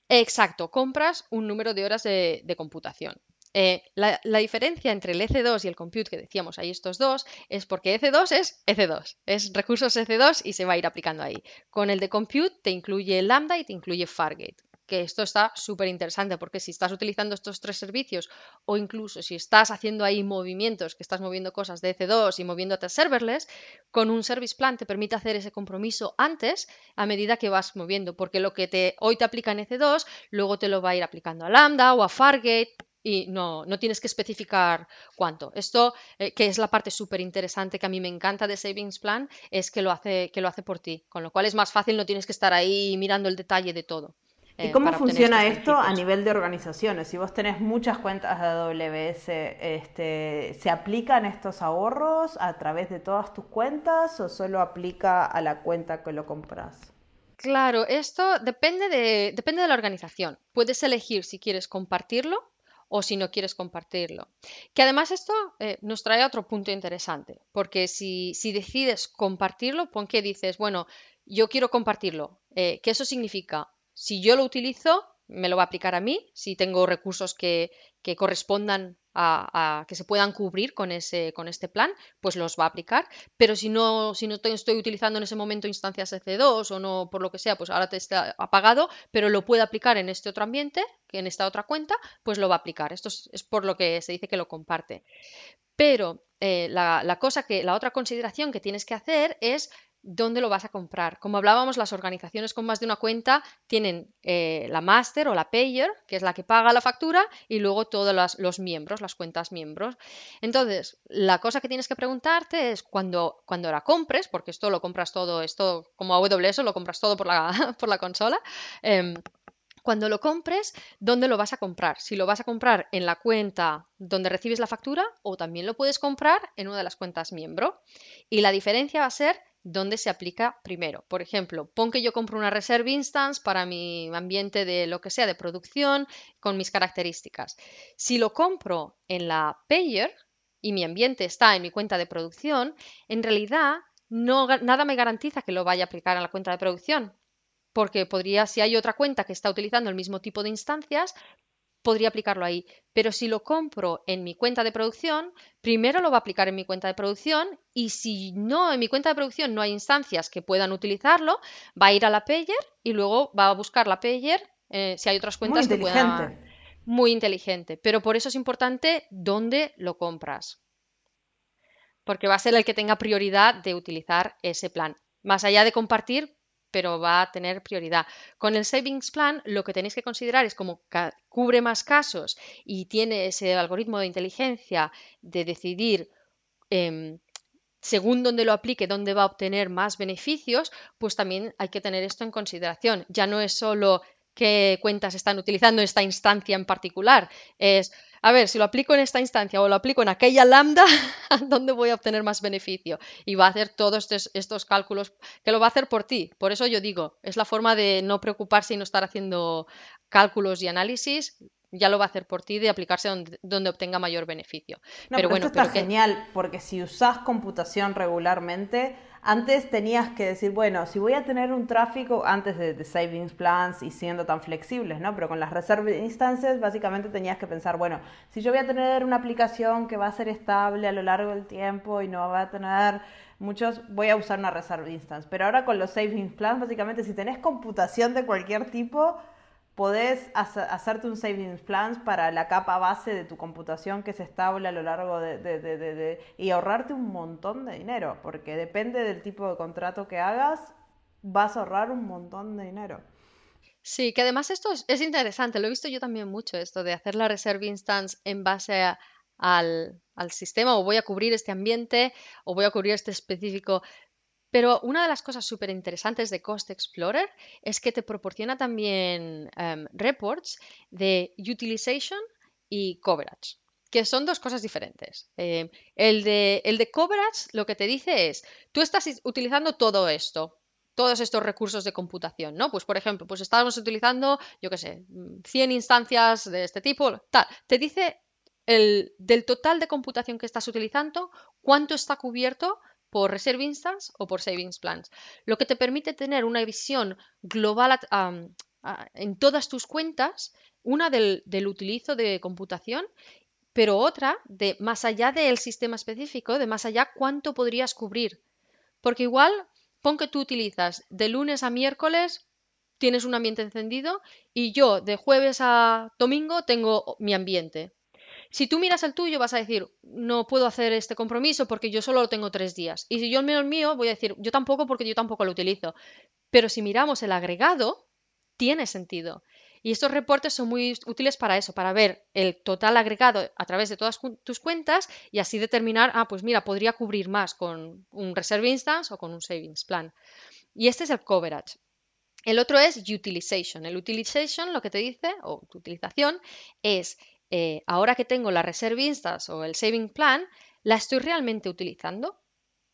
Exacto, compras un número de horas de, computación. Eh, la, diferencia entre el EC2 y el Compute que decíamos ahí estos dos es porque EC2 es EC2, es recursos EC2 y se va a ir aplicando ahí. Con el de Compute te incluye Lambda y te incluye Fargate que esto está súper interesante porque si estás utilizando estos tres servicios o incluso si estás haciendo ahí movimientos, que estás moviendo cosas de EC2 y moviéndote a serverless, con un service plan te permite hacer ese compromiso antes a medida que vas moviendo, porque lo que te, hoy te aplica en EC2, luego te lo va a ir aplicando a Lambda o a Fargate, y no, no, tienes que especificar cuánto. Esto, eh, que es la parte súper interesante que a mí me encanta de Savings Plan, es que lo, hace, que lo hace por ti, con lo cual es más fácil, no tienes que estar ahí mirando el detalle de todo. ¿Y eh, cómo funciona esto a nivel de organizaciones? Si vos tenés muchas cuentas de AWS, este, ¿se aplican estos ahorros a través de todas tus cuentas o solo aplica a la cuenta que lo compras? Claro, esto depende de, depende de la organización. Puedes elegir si quieres compartirlo o si no quieres compartirlo. Que además esto eh, nos trae otro punto interesante, porque si, si, decides compartirlo, pon que dices, bueno, yo quiero compartirlo. Eh, ¿Qué eso significa? Si yo lo utilizo, me lo va a aplicar a mí. Si tengo recursos que, correspondan a, que se puedan cubrir con, ese, con este plan, pues los va a aplicar. Pero si no, si no estoy utilizando en ese momento instancias EC2 o no, por lo que sea, pues ahora te está apagado, pero lo puede aplicar en este otro ambiente, que en esta otra cuenta, pues lo va a aplicar. Esto es, por lo que se dice que lo comparte. Pero eh, la, cosa que, la otra consideración que tienes que hacer es dónde lo vas a comprar. Como hablábamos, las organizaciones con más de una cuenta tienen eh, la master o la payer, que es la que paga la factura, y luego todos los miembros, las cuentas miembros. Entonces, la cosa que tienes que preguntarte es cuando, cuando la compres, porque esto lo compras todo, esto como AWS lo compras todo por la, *laughs* por la consola. Em, cuando lo compres, ¿dónde lo vas a comprar? Si lo vas a comprar en la cuenta donde recibes la factura o también lo puedes comprar en una de las cuentas miembro. Y la diferencia va a ser dónde se aplica primero. Por ejemplo, pon que yo compro una Reserve Instance para mi ambiente de lo que sea, de producción, con mis características. Si lo compro en la Payer y mi ambiente está en mi cuenta de producción, en realidad nada me garantiza que lo vaya a aplicar a la cuenta de producción. Porque podría, si hay otra cuenta que está utilizando el mismo tipo de instancias, podría aplicarlo ahí. Pero si lo compro en mi cuenta de producción, primero lo va a aplicar en mi cuenta de producción y si no, en mi cuenta de producción no hay instancias que puedan utilizarlo, va a ir a la payer y luego va a buscar la payer eh, si hay otras cuentas Muy que puedan... Muy inteligente. Pero por eso es importante dónde lo compras. Porque va a ser el que tenga prioridad de utilizar ese plan. Más allá de compartir, pero va a tener prioridad. Con el Savings Plan lo que tenéis que considerar es como cubre más casos y tiene ese algoritmo de inteligencia de decidir em, según dónde lo aplique, dónde va a obtener más beneficios, pues también hay que tener esto en consideración. Ya no es solo qué cuentas están utilizando esta instancia en particular, es a ver, si lo aplico en esta instancia o lo aplico en aquella lambda, *laughs* ¿dónde voy a obtener más beneficio? Y va a hacer todos estos, cálculos que lo va a hacer por ti. Por eso yo digo, es la forma de no preocuparse y no estar haciendo cálculos y análisis, ya lo va a hacer por ti de aplicarse donde, obtenga mayor beneficio. pero, bueno, esto está genial, porque si usas computación regularmente, antes tenías que decir, bueno, si voy a tener un tráfico antes de, savings plans y siendo tan flexibles, ¿no? Pero con las reserve instances básicamente tenías que pensar, bueno, si yo voy a tener una aplicación que va a ser estable a lo largo del tiempo y no va a tener muchos, voy a usar una reserve instance. Pero ahora con los savings plans, básicamente si tenés computación de cualquier tipo, podés hacerte un savings plan para la capa base de tu computación que es estable a lo largo de, y ahorrarte un montón de dinero, porque depende del tipo de contrato que hagas, vas a ahorrar un montón de dinero. Sí, que además esto es, interesante, lo he visto yo también mucho, esto de hacer la reserve instance en base al, al, sistema, o voy a cubrir este ambiente, o voy a cubrir este específico pero una de las cosas súper interesantes de Cost Explorer es que te proporciona también em, reports de utilization y coverage, que son dos cosas diferentes. Em, el, de, coverage lo que te dice es, tú estás utilizando todo esto, todos estos recursos de computación, ¿no? Pues por ejemplo, pues estábamos utilizando, yo qué sé, 100 instancias de este tipo, tal. Te dice el, del total de computación que estás utilizando, cuánto está cubierto por Reserve Instance o por Savings Plans, lo que te permite tener una visión global en todas tus cuentas, una del, del utilizo de computación, pero otra de más allá del sistema específico, de más allá cuánto podrías cubrir. Porque igual, pon que tú utilizas de lunes a miércoles tienes un ambiente encendido y yo de jueves a domingo tengo mi ambiente. Si tú miras el tuyo, vas a decir, no puedo hacer este compromiso porque yo solo lo tengo tres días. Y si yo miro el mío, voy a decir, yo tampoco porque yo tampoco lo utilizo. Pero si miramos el agregado, tiene sentido. Y estos reportes son muy útiles para eso, para ver el total agregado a través de todas tus cuentas y así determinar, ah, pues mira, podría cubrir más con un Reserve Instance o con un Savings Plan. Y este es el coverage. El otro es utilization. El utilization lo que te dice, o tu utilización, es eh, ahora que tengo la Reserve Instance o el Saving Plan, ¿la estoy realmente utilizando?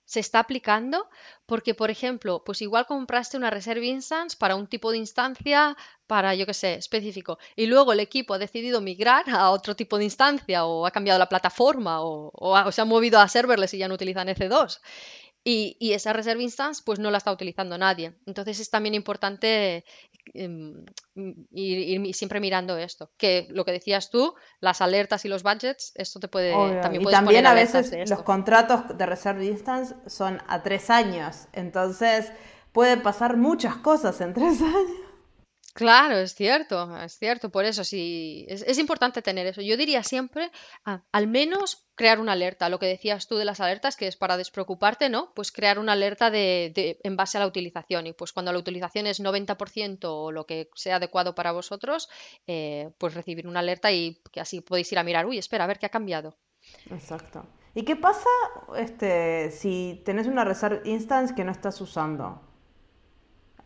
¿Se está aplicando? Porque, por ejemplo, pues igual compraste una Reserve Instance para un tipo de instancia, para, yo qué sé, específico, y luego el equipo ha decidido migrar a otro tipo de instancia o ha cambiado la plataforma o, o se ha movido a serverless y ya no utilizan EC2. Y, esa reserve instance pues no la está utilizando nadie. Entonces es también importante em, ir, siempre mirando esto. Que lo que decías tú, las alertas y los budgets, esto te puede también Y también a veces los contratos de reserve instance son a tres años. Entonces puede pasar muchas cosas en tres *laughs* años. Claro, es cierto, es cierto, por eso sí, es, importante tener eso. Yo diría siempre, ah, al menos crear una alerta, lo que decías tú de las alertas, que es para despreocuparte, ¿no? Pues crear una alerta de, en base a la utilización y pues cuando la utilización es 90% o lo que sea adecuado para vosotros, eh, pues recibir una alerta y que así podéis ir a mirar, uy, espera, a ver qué ha cambiado. Exacto. ¿Y qué pasa este, si tenés una reserve instance que no estás usando?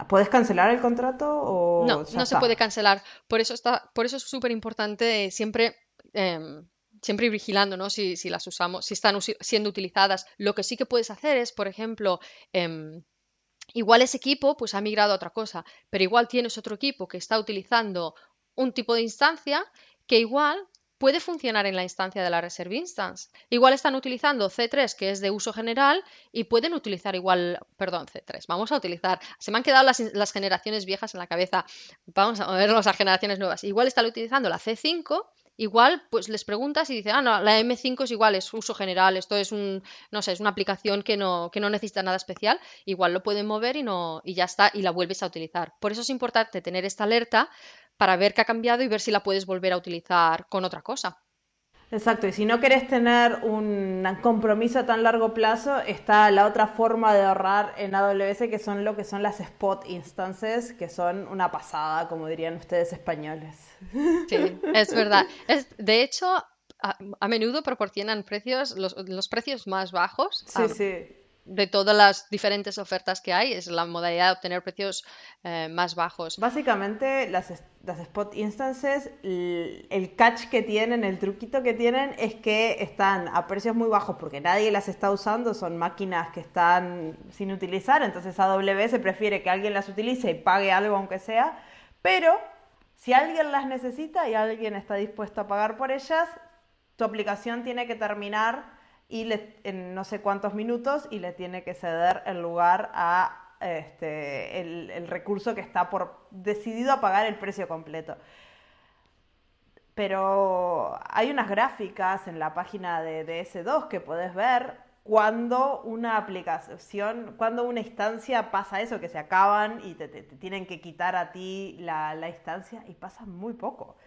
¿Puedes cancelar el contrato o no? No se puede cancelar. Por eso está, por eso es súper importante siempre em, siempre ir vigilando, ¿no? Si, si las usamos, si están siendo utilizadas. Lo que sí que puedes hacer es, por ejemplo, em, igual ese equipo pues ha migrado a otra cosa, pero igual tienes otro equipo que está utilizando un tipo de instancia que igual puede funcionar en la instancia de la Reserve Instance. Igual están utilizando C3, que es de uso general, y pueden utilizar igual, perdón, C3. Vamos a utilizar, se me han quedado las, generaciones viejas en la cabeza. Vamos a ver las generaciones nuevas. Igual están utilizando la C5 igual pues les preguntas y dicen, ah, no, la M5 es igual, es uso general, esto es un, no sé, es una aplicación que no, que no necesita nada especial, igual lo pueden mover y no, y ya está, y la vuelves a utilizar. Por eso es importante tener esta alerta para ver qué ha cambiado y ver si la puedes volver a utilizar con otra cosa. Exacto, y si no querés tener un compromiso a tan largo plazo, está la otra forma de ahorrar en AWS, que son lo que son las spot instances, que son una pasada, como dirían ustedes españoles. Sí, es verdad. Es, de hecho, a, menudo proporcionan precios, los, los, precios más bajos. Sí, sí de todas las diferentes ofertas que hay, es la modalidad de obtener precios eh, más bajos. Básicamente, las, las spot instances, el, catch que tienen, el truquito que tienen es que están a precios muy bajos porque nadie las está usando, son máquinas que están sin utilizar, entonces AWS prefiere que alguien las utilice y pague algo aunque sea, pero si alguien las necesita y alguien está dispuesto a pagar por ellas, tu aplicación tiene que terminar y en no sé cuántos minutos y le tiene que ceder el lugar a este, el, recurso que está por decidido a pagar el precio completo. Pero hay unas gráficas en la página de, DS2 que puedes ver cuando una aplicación, cuando una instancia pasa eso, que se acaban y te, tienen que quitar a ti la, instancia y pasa muy poco.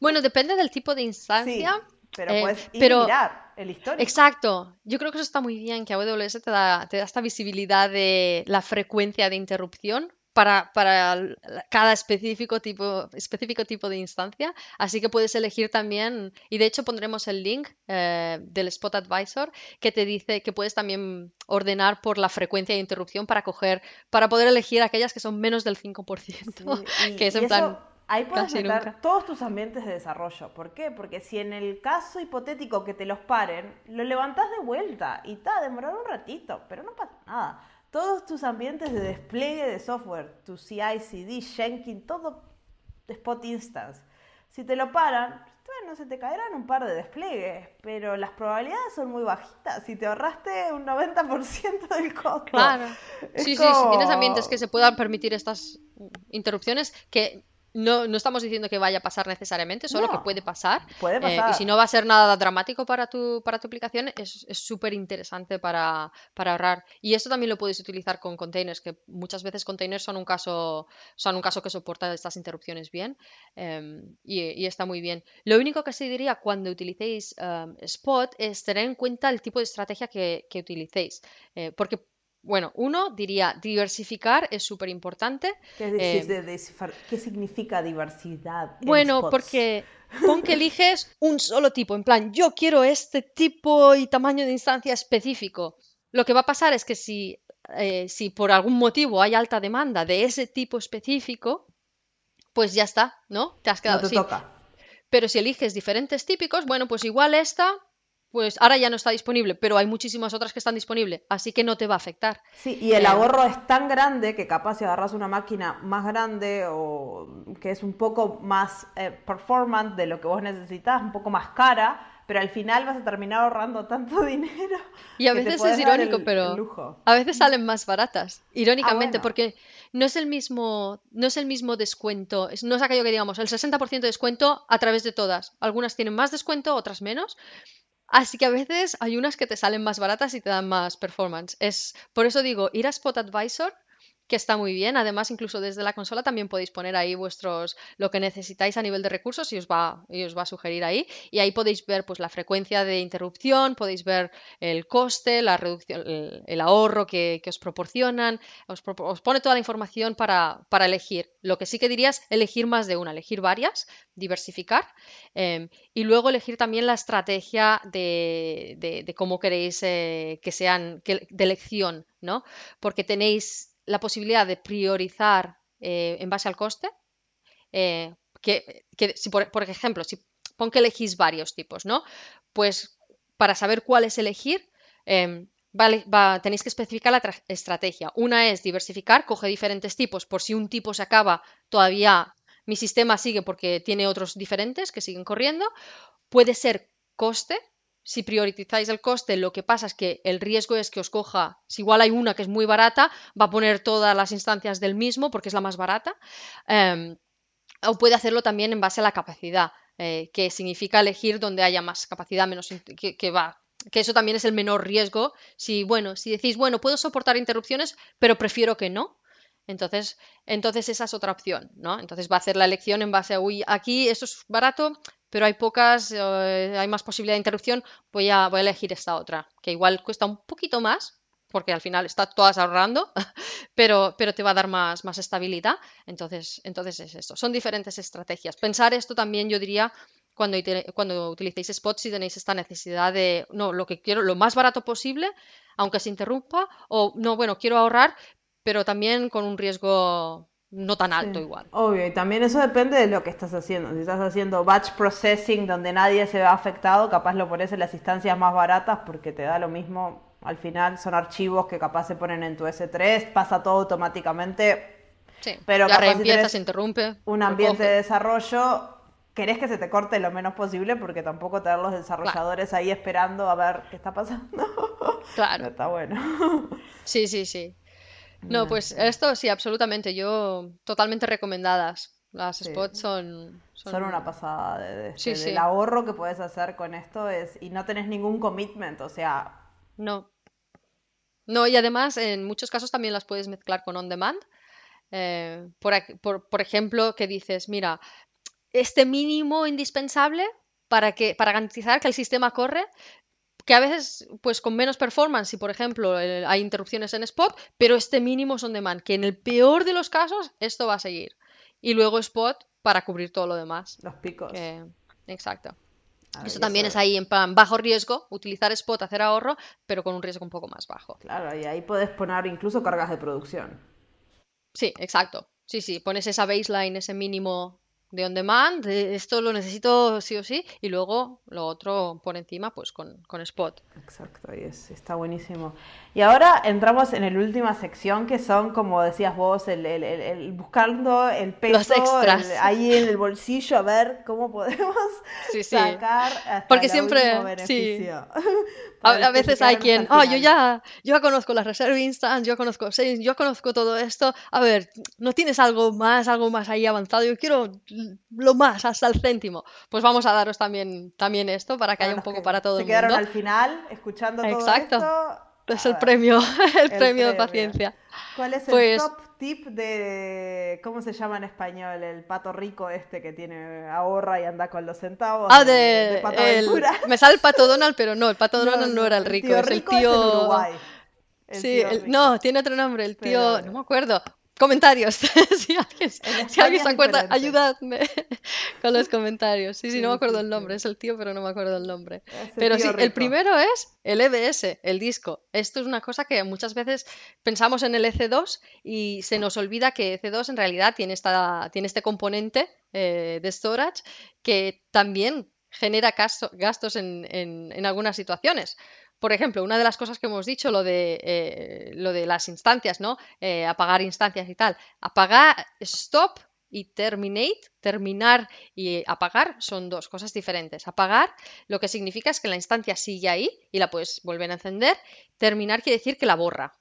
Bueno, depende del tipo de instancia. Pero eh, puedes ir mirar el histórico. Exacto. Yo creo que eso está muy bien, que AWS te da, te da esta visibilidad de la frecuencia de interrupción para, para, cada específico tipo, específico tipo de instancia. Así que puedes elegir también, y de hecho pondremos el link eh, del Spot Advisor que te dice que puedes también ordenar por la frecuencia de interrupción para coger, para poder elegir aquellas que son menos del 5%, *laughs* que es en plan Ahí puedes meter todos tus ambientes de desarrollo. ¿Por qué? Porque si en el caso hipotético que te los paren, lo levantás de vuelta y está, demorar un ratito, pero no pasa nada. Todos tus ambientes de despliegue de software, tu CI, CD, Jenkins, todo Spot Instance. Si te lo paran, bueno, se te caerán un par de despliegues, pero las probabilidades son muy bajitas. Si te ahorraste un 90% del costo. Claro. sí, sí, si tienes ambientes que se puedan permitir estas interrupciones, que no, no estamos diciendo que vaya a pasar necesariamente, solo que puede pasar. Puede eh, pasar. y si no va a ser nada dramático para tu, para tu aplicación, es súper interesante para, ahorrar. Y esto también lo puedes utilizar con containers, que muchas veces containers son un caso, son un caso que soporta estas interrupciones bien em, y, está muy bien. Lo único que se diría cuando utilicéis em, Spot es tener en cuenta el tipo de estrategia que, que utilicéis. Eh, porque bueno, uno diría diversificar es súper importante. Eh, ¿Qué, significa diversidad? bueno, porque *laughs* pon que eliges un solo tipo, en plan, yo quiero este tipo y tamaño de instancia específico. Lo que va a pasar es que si, eh, si por algún motivo hay alta demanda de ese tipo específico, pues ya está, ¿no? Te has quedado no te toca. Pero si eliges diferentes típicos, bueno, pues igual esta pues ahora ya no está disponible, pero hay muchísimas otras que están disponibles, así que no te va a afectar. Sí, y el eh, ahorro es tan grande que capaz si agarras una máquina más grande o que es un poco más eh, performant de lo que vos necesitas, un poco más cara, pero al final vas a terminar ahorrando tanto *laughs* dinero. Y a veces es irónico, pero a veces salen más baratas, irónicamente, ah, porque no es el mismo, no es el mismo descuento, no es aquello que digamos, el 60% de descuento a través de todas. Algunas tienen más descuento, otras menos, Así que a veces hay unas que te salen más baratas y te dan más performance. Es por eso digo, ir a Spot Advisor que está muy bien. Además, incluso desde la consola también podéis poner ahí vuestros lo que necesitáis a nivel de recursos y os va, os va a sugerir ahí. Y ahí podéis ver pues la frecuencia de interrupción, podéis ver el coste, la reducción, el, ahorro que, os proporcionan. Os, pone toda la información para, para, elegir. Lo que sí que diría es elegir más de una, elegir varias, diversificar. Em, y luego elegir también la estrategia de, de, cómo queréis eh, que sean, que, de elección, ¿no? Porque tenéis la posibilidad de priorizar eh, en base al coste. Eh, que, si por, ejemplo, si pon que elegís varios tipos, ¿no? Pues para saber cuál es elegir, em, tenéis que especificar la estrategia. Una es diversificar, coge diferentes tipos, por si un tipo se acaba, todavía mi sistema sigue porque tiene otros diferentes que siguen corriendo. Puede ser coste, si priorizáis el coste, lo que pasa es que el riesgo es que os coja, si igual hay una que es muy barata, va a poner todas las instancias del mismo porque es la más barata. Em, o puede hacerlo también en base a la capacidad, eh, que significa elegir donde haya más capacidad, menos que, va. Que eso también es el menor riesgo. Si, bueno, si decís, bueno, puedo soportar interrupciones, pero prefiero que no, entonces, entonces esa es otra opción, ¿no? Entonces va a hacer la elección en base a, uy, aquí esto es barato, pero hay pocas, eh, hay más posibilidad de interrupción, voy a, voy a elegir esta otra, que igual cuesta un poquito más, porque al final está todas ahorrando, *laughs* pero, pero te va a dar más, más estabilidad. Entonces, entonces es esto. Son diferentes estrategias. Pensar esto también, yo diría, cuando, cuando utilicéis spots, si tenéis esta necesidad de, no, lo que quiero, lo más barato posible, aunque se interrumpa, o no, bueno, quiero ahorrar, pero también con un riesgo no tan alto igual. Obvio, y también eso depende de lo que estás haciendo. Si estás haciendo batch processing donde nadie se ve afectado, capaz lo pones en las instancias más baratas porque te da lo mismo. Al final son archivos que capaz se ponen en tu S3, pasa todo automáticamente. Sí, pero ya reempieza, se interrumpe. Un ambiente de desarrollo, querés que se te corte lo menos posible porque tampoco tener los desarrolladores ahí esperando a ver qué está pasando. *laughs* Claro. está bueno. Sí, sí, sí. No, pues esto sí, absolutamente. Yo totalmente recomendadas. Las spots son, son, una pasada de, del ahorro que puedes hacer con esto es y no tenés ningún commitment, o sea. No. No, y además en muchos casos también las puedes mezclar con on demand. Eh, por, por, ejemplo, que dices, mira, este mínimo indispensable para que para garantizar que el sistema corre que a veces, pues con menos performance, si por ejemplo eh, hay interrupciones en spot, pero este mínimo son demand, que en el peor de los casos esto va a seguir. Y luego spot para cubrir todo lo demás. Los picos. exacto. eso también es ahí en bajo riesgo, utilizar spot, hacer ahorro, pero con un riesgo un poco más bajo. Claro, y ahí puedes poner incluso cargas de producción. Sí, exacto. Sí, sí, pones esa baseline, ese mínimo de on demand, esto lo necesito sí o sí, y luego lo otro por encima, pues con, con Spot. Exacto, y es, está buenísimo. Y ahora entramos en la última sección que son, como decías vos, el, el, el, buscando el peso ahí en el bolsillo a ver cómo podemos *laughs* sacar hasta Porque siempre, beneficio. *laughs* A, veces hay quien, oh, yo ya, yo conozco la Reserve Instant, yo conozco yo conozco todo esto. A ver, ¿no tienes algo más, algo más ahí avanzado? Yo quiero lo más, hasta el céntimo. Pues vamos a daros también, también esto para que haya un poco para todo el mundo. Se quedaron al final escuchando todo Exacto. esto. Es el premio, *laughs* el, premio, de paciencia. ¿Cuál es el pues top tip de, ¿cómo se llama en español? El pato rico este que tiene ahorra y anda con los centavos. Ah, de, Me sale el pato Donald, pero no, el pato Donald no, era el rico, es el tío... Uruguay. sí, no, tiene otro nombre, el tío, no me acuerdo. Comentarios. *laughs* si alguien, se acuerda, ayudadme *laughs* con los *laughs* comentarios. Sí, sí, no me acuerdo el nombre. Es el tío, pero no me acuerdo el nombre. pero sí, el primero es el EBS, el disco. Esto es una cosa que muchas veces pensamos en el EC2 y se nos olvida que EC2 en realidad tiene, esta, tiene este componente eh, de storage que también genera gastos en, en algunas situaciones. Por ejemplo, una de las cosas que hemos dicho, lo de, eh, las instancias, ¿no? Eh, apagar instancias y tal. Apagar, stop y terminate, terminar y apagar son dos cosas diferentes. Apagar lo que significa es que la instancia sigue ahí y la puedes volver a encender. Terminar quiere decir que la borra.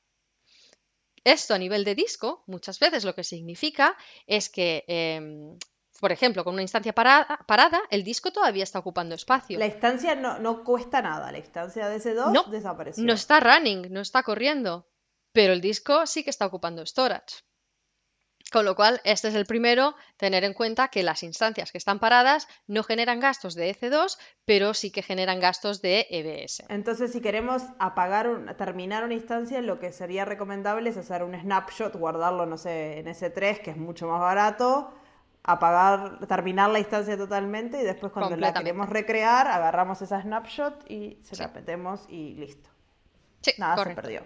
Esto a nivel de disco, muchas veces lo que significa es que em, por ejemplo, con una instancia parada, el disco todavía está ocupando espacio. La instancia no, cuesta nada, la instancia de ese 2 no, desapareció. No está running, no está corriendo, pero el disco sí que está ocupando storage. Con lo cual, este es el primero, tener en cuenta que las instancias que están paradas no generan gastos de EC2, pero sí que generan gastos de EBS. Entonces, si queremos apagar, terminar una instancia, lo que sería recomendable es hacer un snapshot, guardarlo, no sé, en S3, que es mucho más barato, apagar, terminar la instancia totalmente y después cuando la queremos recrear, agarramos esa snapshot y se la metemos y listo. Sí, Nada se perdió.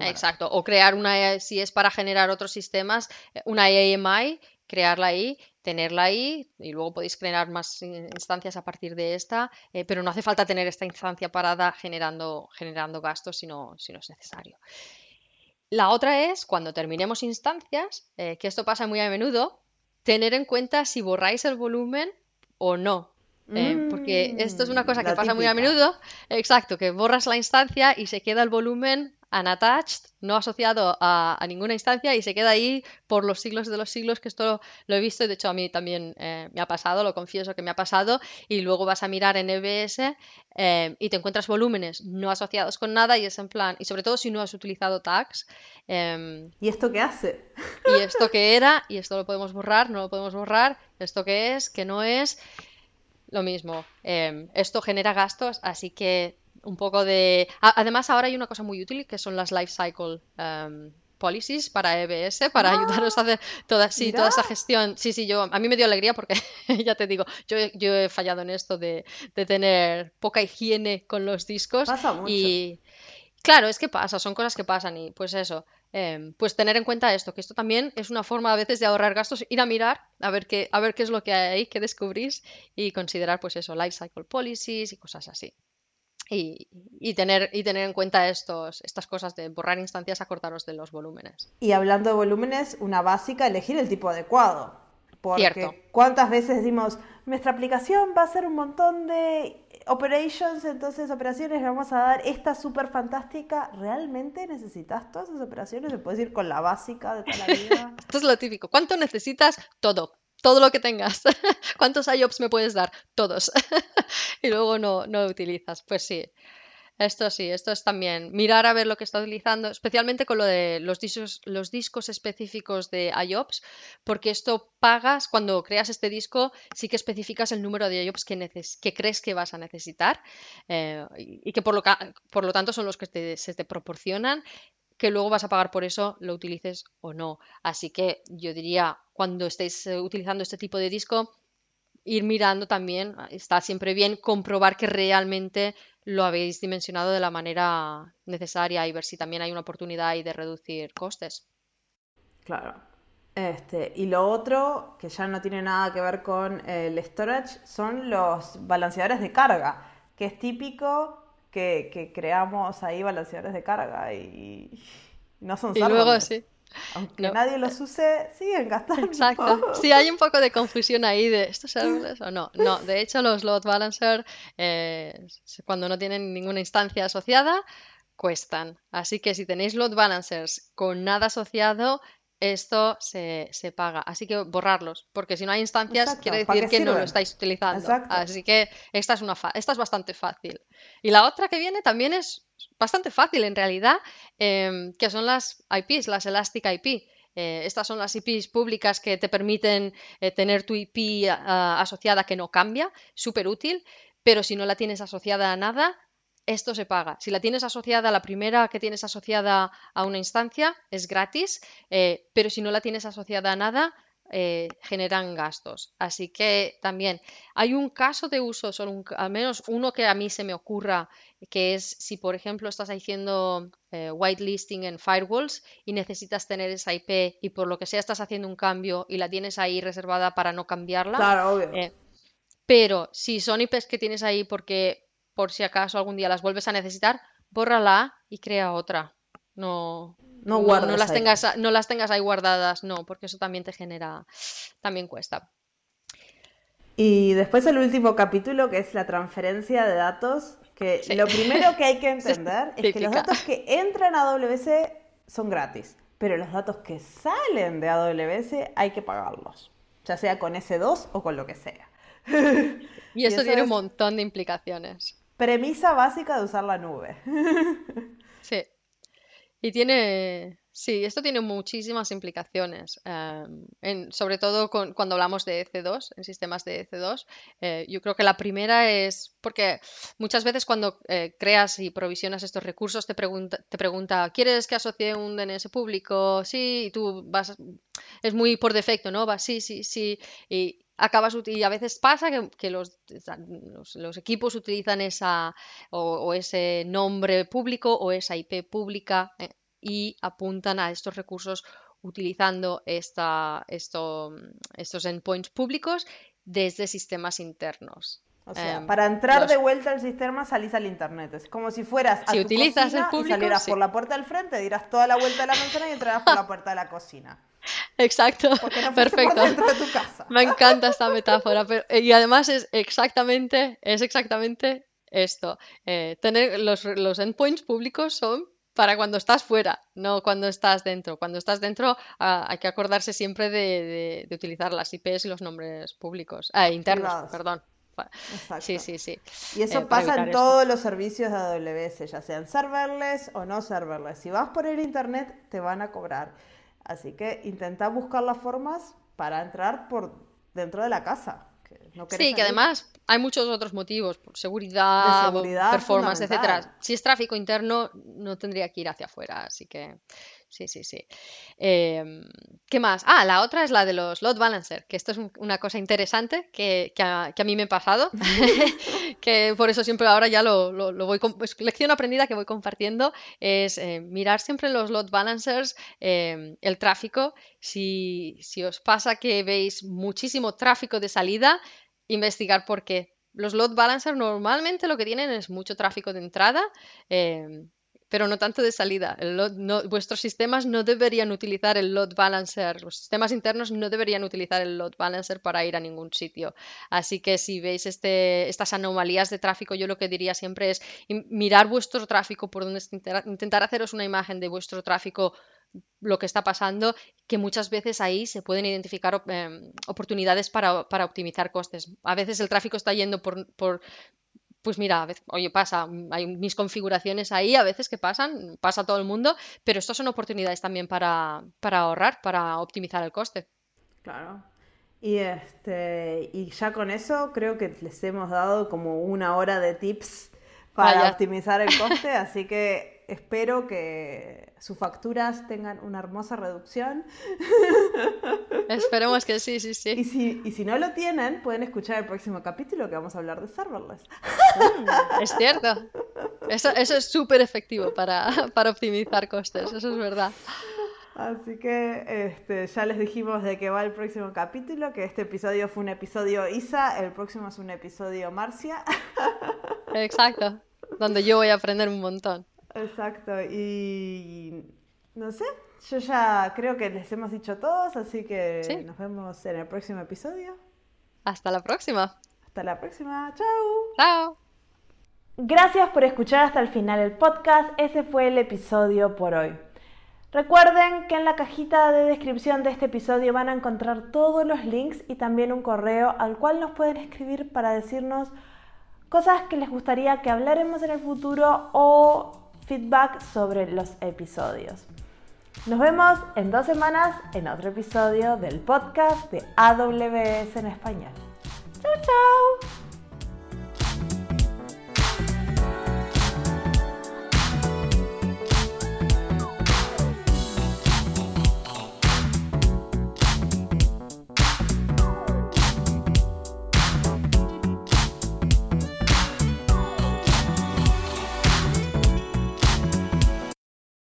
Exacto. O crear una, si es para generar otros sistemas, una AMI, crearla ahí tenerla ahí y luego podéis crear más instancias a partir de esta, eh, pero no hace falta tener esta instancia parada generando, generando gastos si no, si no es necesario. La otra es, cuando terminemos instancias, eh, que esto pasa muy a menudo, tener en cuenta si borráis el volumen o no. Eh, porque esto es una cosa Mm, que la pasa muy a menudo. Exacto, que borras la instancia y se queda el volumen unattached, no asociado a, a ninguna instancia y se queda ahí por los siglos de los siglos, que esto lo, lo he visto y de hecho a mí también eh, me ha pasado, lo confieso que me ha pasado, y luego vas a mirar en EBS eh, y te encuentras volúmenes no asociados con nada y es en plan, y sobre todo si no has utilizado tags, em, ¿Y esto qué hace? y esto que era, y esto lo podemos borrar, no lo podemos borrar, esto que es, que no es, lo mismo. esto genera gastos, así que un poco de... Además, ahora hay una cosa muy útil que son las life cycle em, policies para EBS, para ayudaros a hacer toda, sí, toda esa gestión. Sí, sí, yo, a mí me dio alegría porque, *laughs* ya te digo, yo, he- yo he fallado en esto de, de tener poca higiene con los discos Pasa mucho. y... Claro, es que pasa, son cosas que pasan y pues eso, em, pues tener en cuenta esto, que esto también es una forma a veces de ahorrar gastos, ir a mirar a ver qué, a ver qué es lo que hay ahí, qué descubrís y considerar pues eso, life cycle policies y cosas así. Y, y tener, y tener en cuenta estos, estas cosas de borrar instancias, acordaros de los volúmenes. Y hablando de volúmenes, una básica, elegir el tipo adecuado. Porque Cierto. cuántas veces decimos, nuestra aplicación va a ser un montón de operations, entonces operaciones, le vamos a dar esta súper fantástica. ¿Realmente necesitas todas esas operaciones? ¿Se puedes ir con la básica de toda la vida? *laughs* Esto es lo típico. ¿Cuánto necesitas? Todo. Todo lo que tengas. *laughs* ¿Cuántos IOPS me puedes dar? Todos. *laughs* Y luego no, no utilizas. Pues sí. Esto sí, esto es también mirar a ver lo que está utilizando, especialmente con lo de los discos, los discos específicos de IOPS, porque esto pagas cuando creas este disco, sí que especificas el número de IOPS que, neces- que crees que vas a necesitar eh, y, que por lo, por lo tanto son los que se te proporcionan que luego vas a pagar por eso, lo utilices o no. Así que yo diría, cuando estéis eh, utilizando este tipo de disco, ir mirando también, ah, está siempre bien comprobar que realmente lo habéis dimensionado de la manera necesaria y ver si también hay una oportunidad ahí de reducir costes. Claro. Este, y lo otro, que ya no tiene nada que ver con el storage, son los balanceadores de carga, que es típico que, que creamos ahí balanceadores de carga y no son Y luego sí. Aunque No. nadie los use, siguen gastando. Exacto. Sí, hay un poco de confusión ahí de ¿esto es serverless o no? No, de hecho los load balancer eh, cuando no tienen ninguna instancia asociada cuestan. Así que si tenéis load balancers con nada asociado, esto se, se paga. Así que borrarlos, porque si no hay instancias Exacto, quiere ¿para decir que no lo estáis utilizando. Exacto. Así que esta es una fa- esta es bastante fácil. Y la otra que viene también es bastante fácil en realidad, em, que son las IPs, las Elastic IP. Eh, estas son las IPs públicas que te permiten eh, tener tu IP ah, asociada que no cambia, súper útil, pero si no la tienes asociada a nada, esto se paga. Si la tienes asociada, la primera que tienes asociada a una instancia es gratis, eh, pero si no la tienes asociada a nada, eh, generan gastos. Así que también hay un caso de uso, solo un al menos uno que a mí se me ocurra, que es si, por ejemplo, estás haciendo eh, whitelisting en firewalls y necesitas tener esa IP y por lo que sea estás haciendo un cambio y la tienes ahí reservada para no cambiarla. Claro, obvio. eh, pero si son IPs que tienes ahí porque por si acaso algún día las vuelves a necesitar, bórrala y crea otra. No, No no, guardes no las ahí. tengas, no las tengas ahí guardadas, no, porque eso también te genera, también cuesta. Y después el último capítulo, que es la transferencia de datos, que Sí. lo primero que hay que *laughs* entender es que los datos que entran a AWS son gratis, pero los datos que salen de AWS hay que pagarlos, ya sea con S2 o con lo que sea. *laughs* Y eso eso tiene un montón de implicaciones. Premisa básica de usar la nube. *laughs* Sí. Y tiene, sí, esto tiene muchísimas implicaciones, em, en- sobre todo con- cuando hablamos de EC2, en sistemas de EC2. Eh, yo creo que la primera es porque muchas veces cuando eh, creas y provisionas estos recursos te pregunta, te pregunta, ¿quieres que asocie un DNS público? Sí, y tú vas, es muy por defecto, ¿no? Vas, sí, sí, sí, y acabas, y a veces pasa que, los, equipos utilizan esa o, o ese nombre público o esa IP pública eh, y apuntan a estos recursos utilizando esta, esto, estos endpoints públicos desde sistemas internos. O sea, em, para entrar de vuelta al sistema salís al internet. Es como si fueras a si tu utilizas cocina el público, y salieras por la puerta del frente, dirás toda la vuelta de la manzana y entrarás por la puerta de la cocina. *laughs* Exacto, perfecto. Me encanta esta metáfora, y además es exactamente, es exactamente esto. Eh, tener los, los endpoints públicos son para cuando estás fuera, no cuando estás dentro. Cuando estás dentro ah, hay que acordarse siempre de, utilizar las IPs y los nombres públicos, ah, internos, perdón. Sí, sí, sí. Y eso eh, pasa en todos los servicios de AWS, ya sean serverless o no serverless. Si vas por el internet, te van a cobrar. Así que intenta buscar las formas para entrar por dentro de la casa sí, que además hay muchos otros motivos, por seguridad, performance, etcétera. Si es tráfico interno, no tendría que ir hacia afuera, así que sí, sí, sí. Em, ¿Qué más? Ah, la otra es la de los load balancer, que esto es una cosa interesante que, a, mí me ha pasado, *laughs* que por eso siempre ahora ya lo, lo, voy, pues, lección aprendida que voy compartiendo, es eh, mirar siempre los load balancers, em, el tráfico, si, si os pasa que veis muchísimo tráfico de salida, investigar por qué. Los load balancers normalmente lo que tienen es mucho tráfico de entrada, em, pero no tanto de salida. vuestros sistemas no deberían utilizar el load balancer, los sistemas internos no deberían utilizar el load balancer para ir a ningún sitio. Así que si veis este, estas anomalías de tráfico, yo lo que diría siempre es mirar vuestro tráfico por donde intentar haceros una imagen de vuestro tráfico lo que está pasando, que muchas veces ahí se pueden identificar em, oportunidades para, optimizar costes. A veces el tráfico está yendo por, pues mira, a veces, oye, pasa, hay mis configuraciones ahí, a veces que pasan, pasa todo el mundo, pero estas son oportunidades también para, ahorrar, para optimizar el coste. Claro. Y este, y ya con eso creo que les hemos dado como una hora de tips para optimizar el coste, así que espero que sus facturas tengan una hermosa reducción. Esperemos que sí, sí, sí. Y si, y si no lo tienen, pueden escuchar el próximo capítulo que vamos a hablar de serverless. Mm, es cierto. Eso, eso es súper efectivo para, para optimizar costes, eso es verdad. Así que este, ya les dijimos de qué va el próximo capítulo, que este episodio fue un episodio Isa, el próximo es un episodio Marcia. Exacto, donde yo voy a aprender un montón. Exacto, y no sé, yo ya creo que les hemos dicho todos, así que nos vemos en el próximo episodio. Hasta la próxima. Hasta la próxima, chao. Chao. Gracias por escuchar hasta el final el podcast, ese fue el episodio por hoy. Recuerden que en la cajita de descripción de este episodio van a encontrar todos los links y también un correo al cual nos pueden escribir para decirnos cosas que les gustaría que hablaremos en el futuro o feedback sobre los episodios. Nos vemos en dos semanas en otro episodio del podcast de AWS en español. ¡Chao, chao!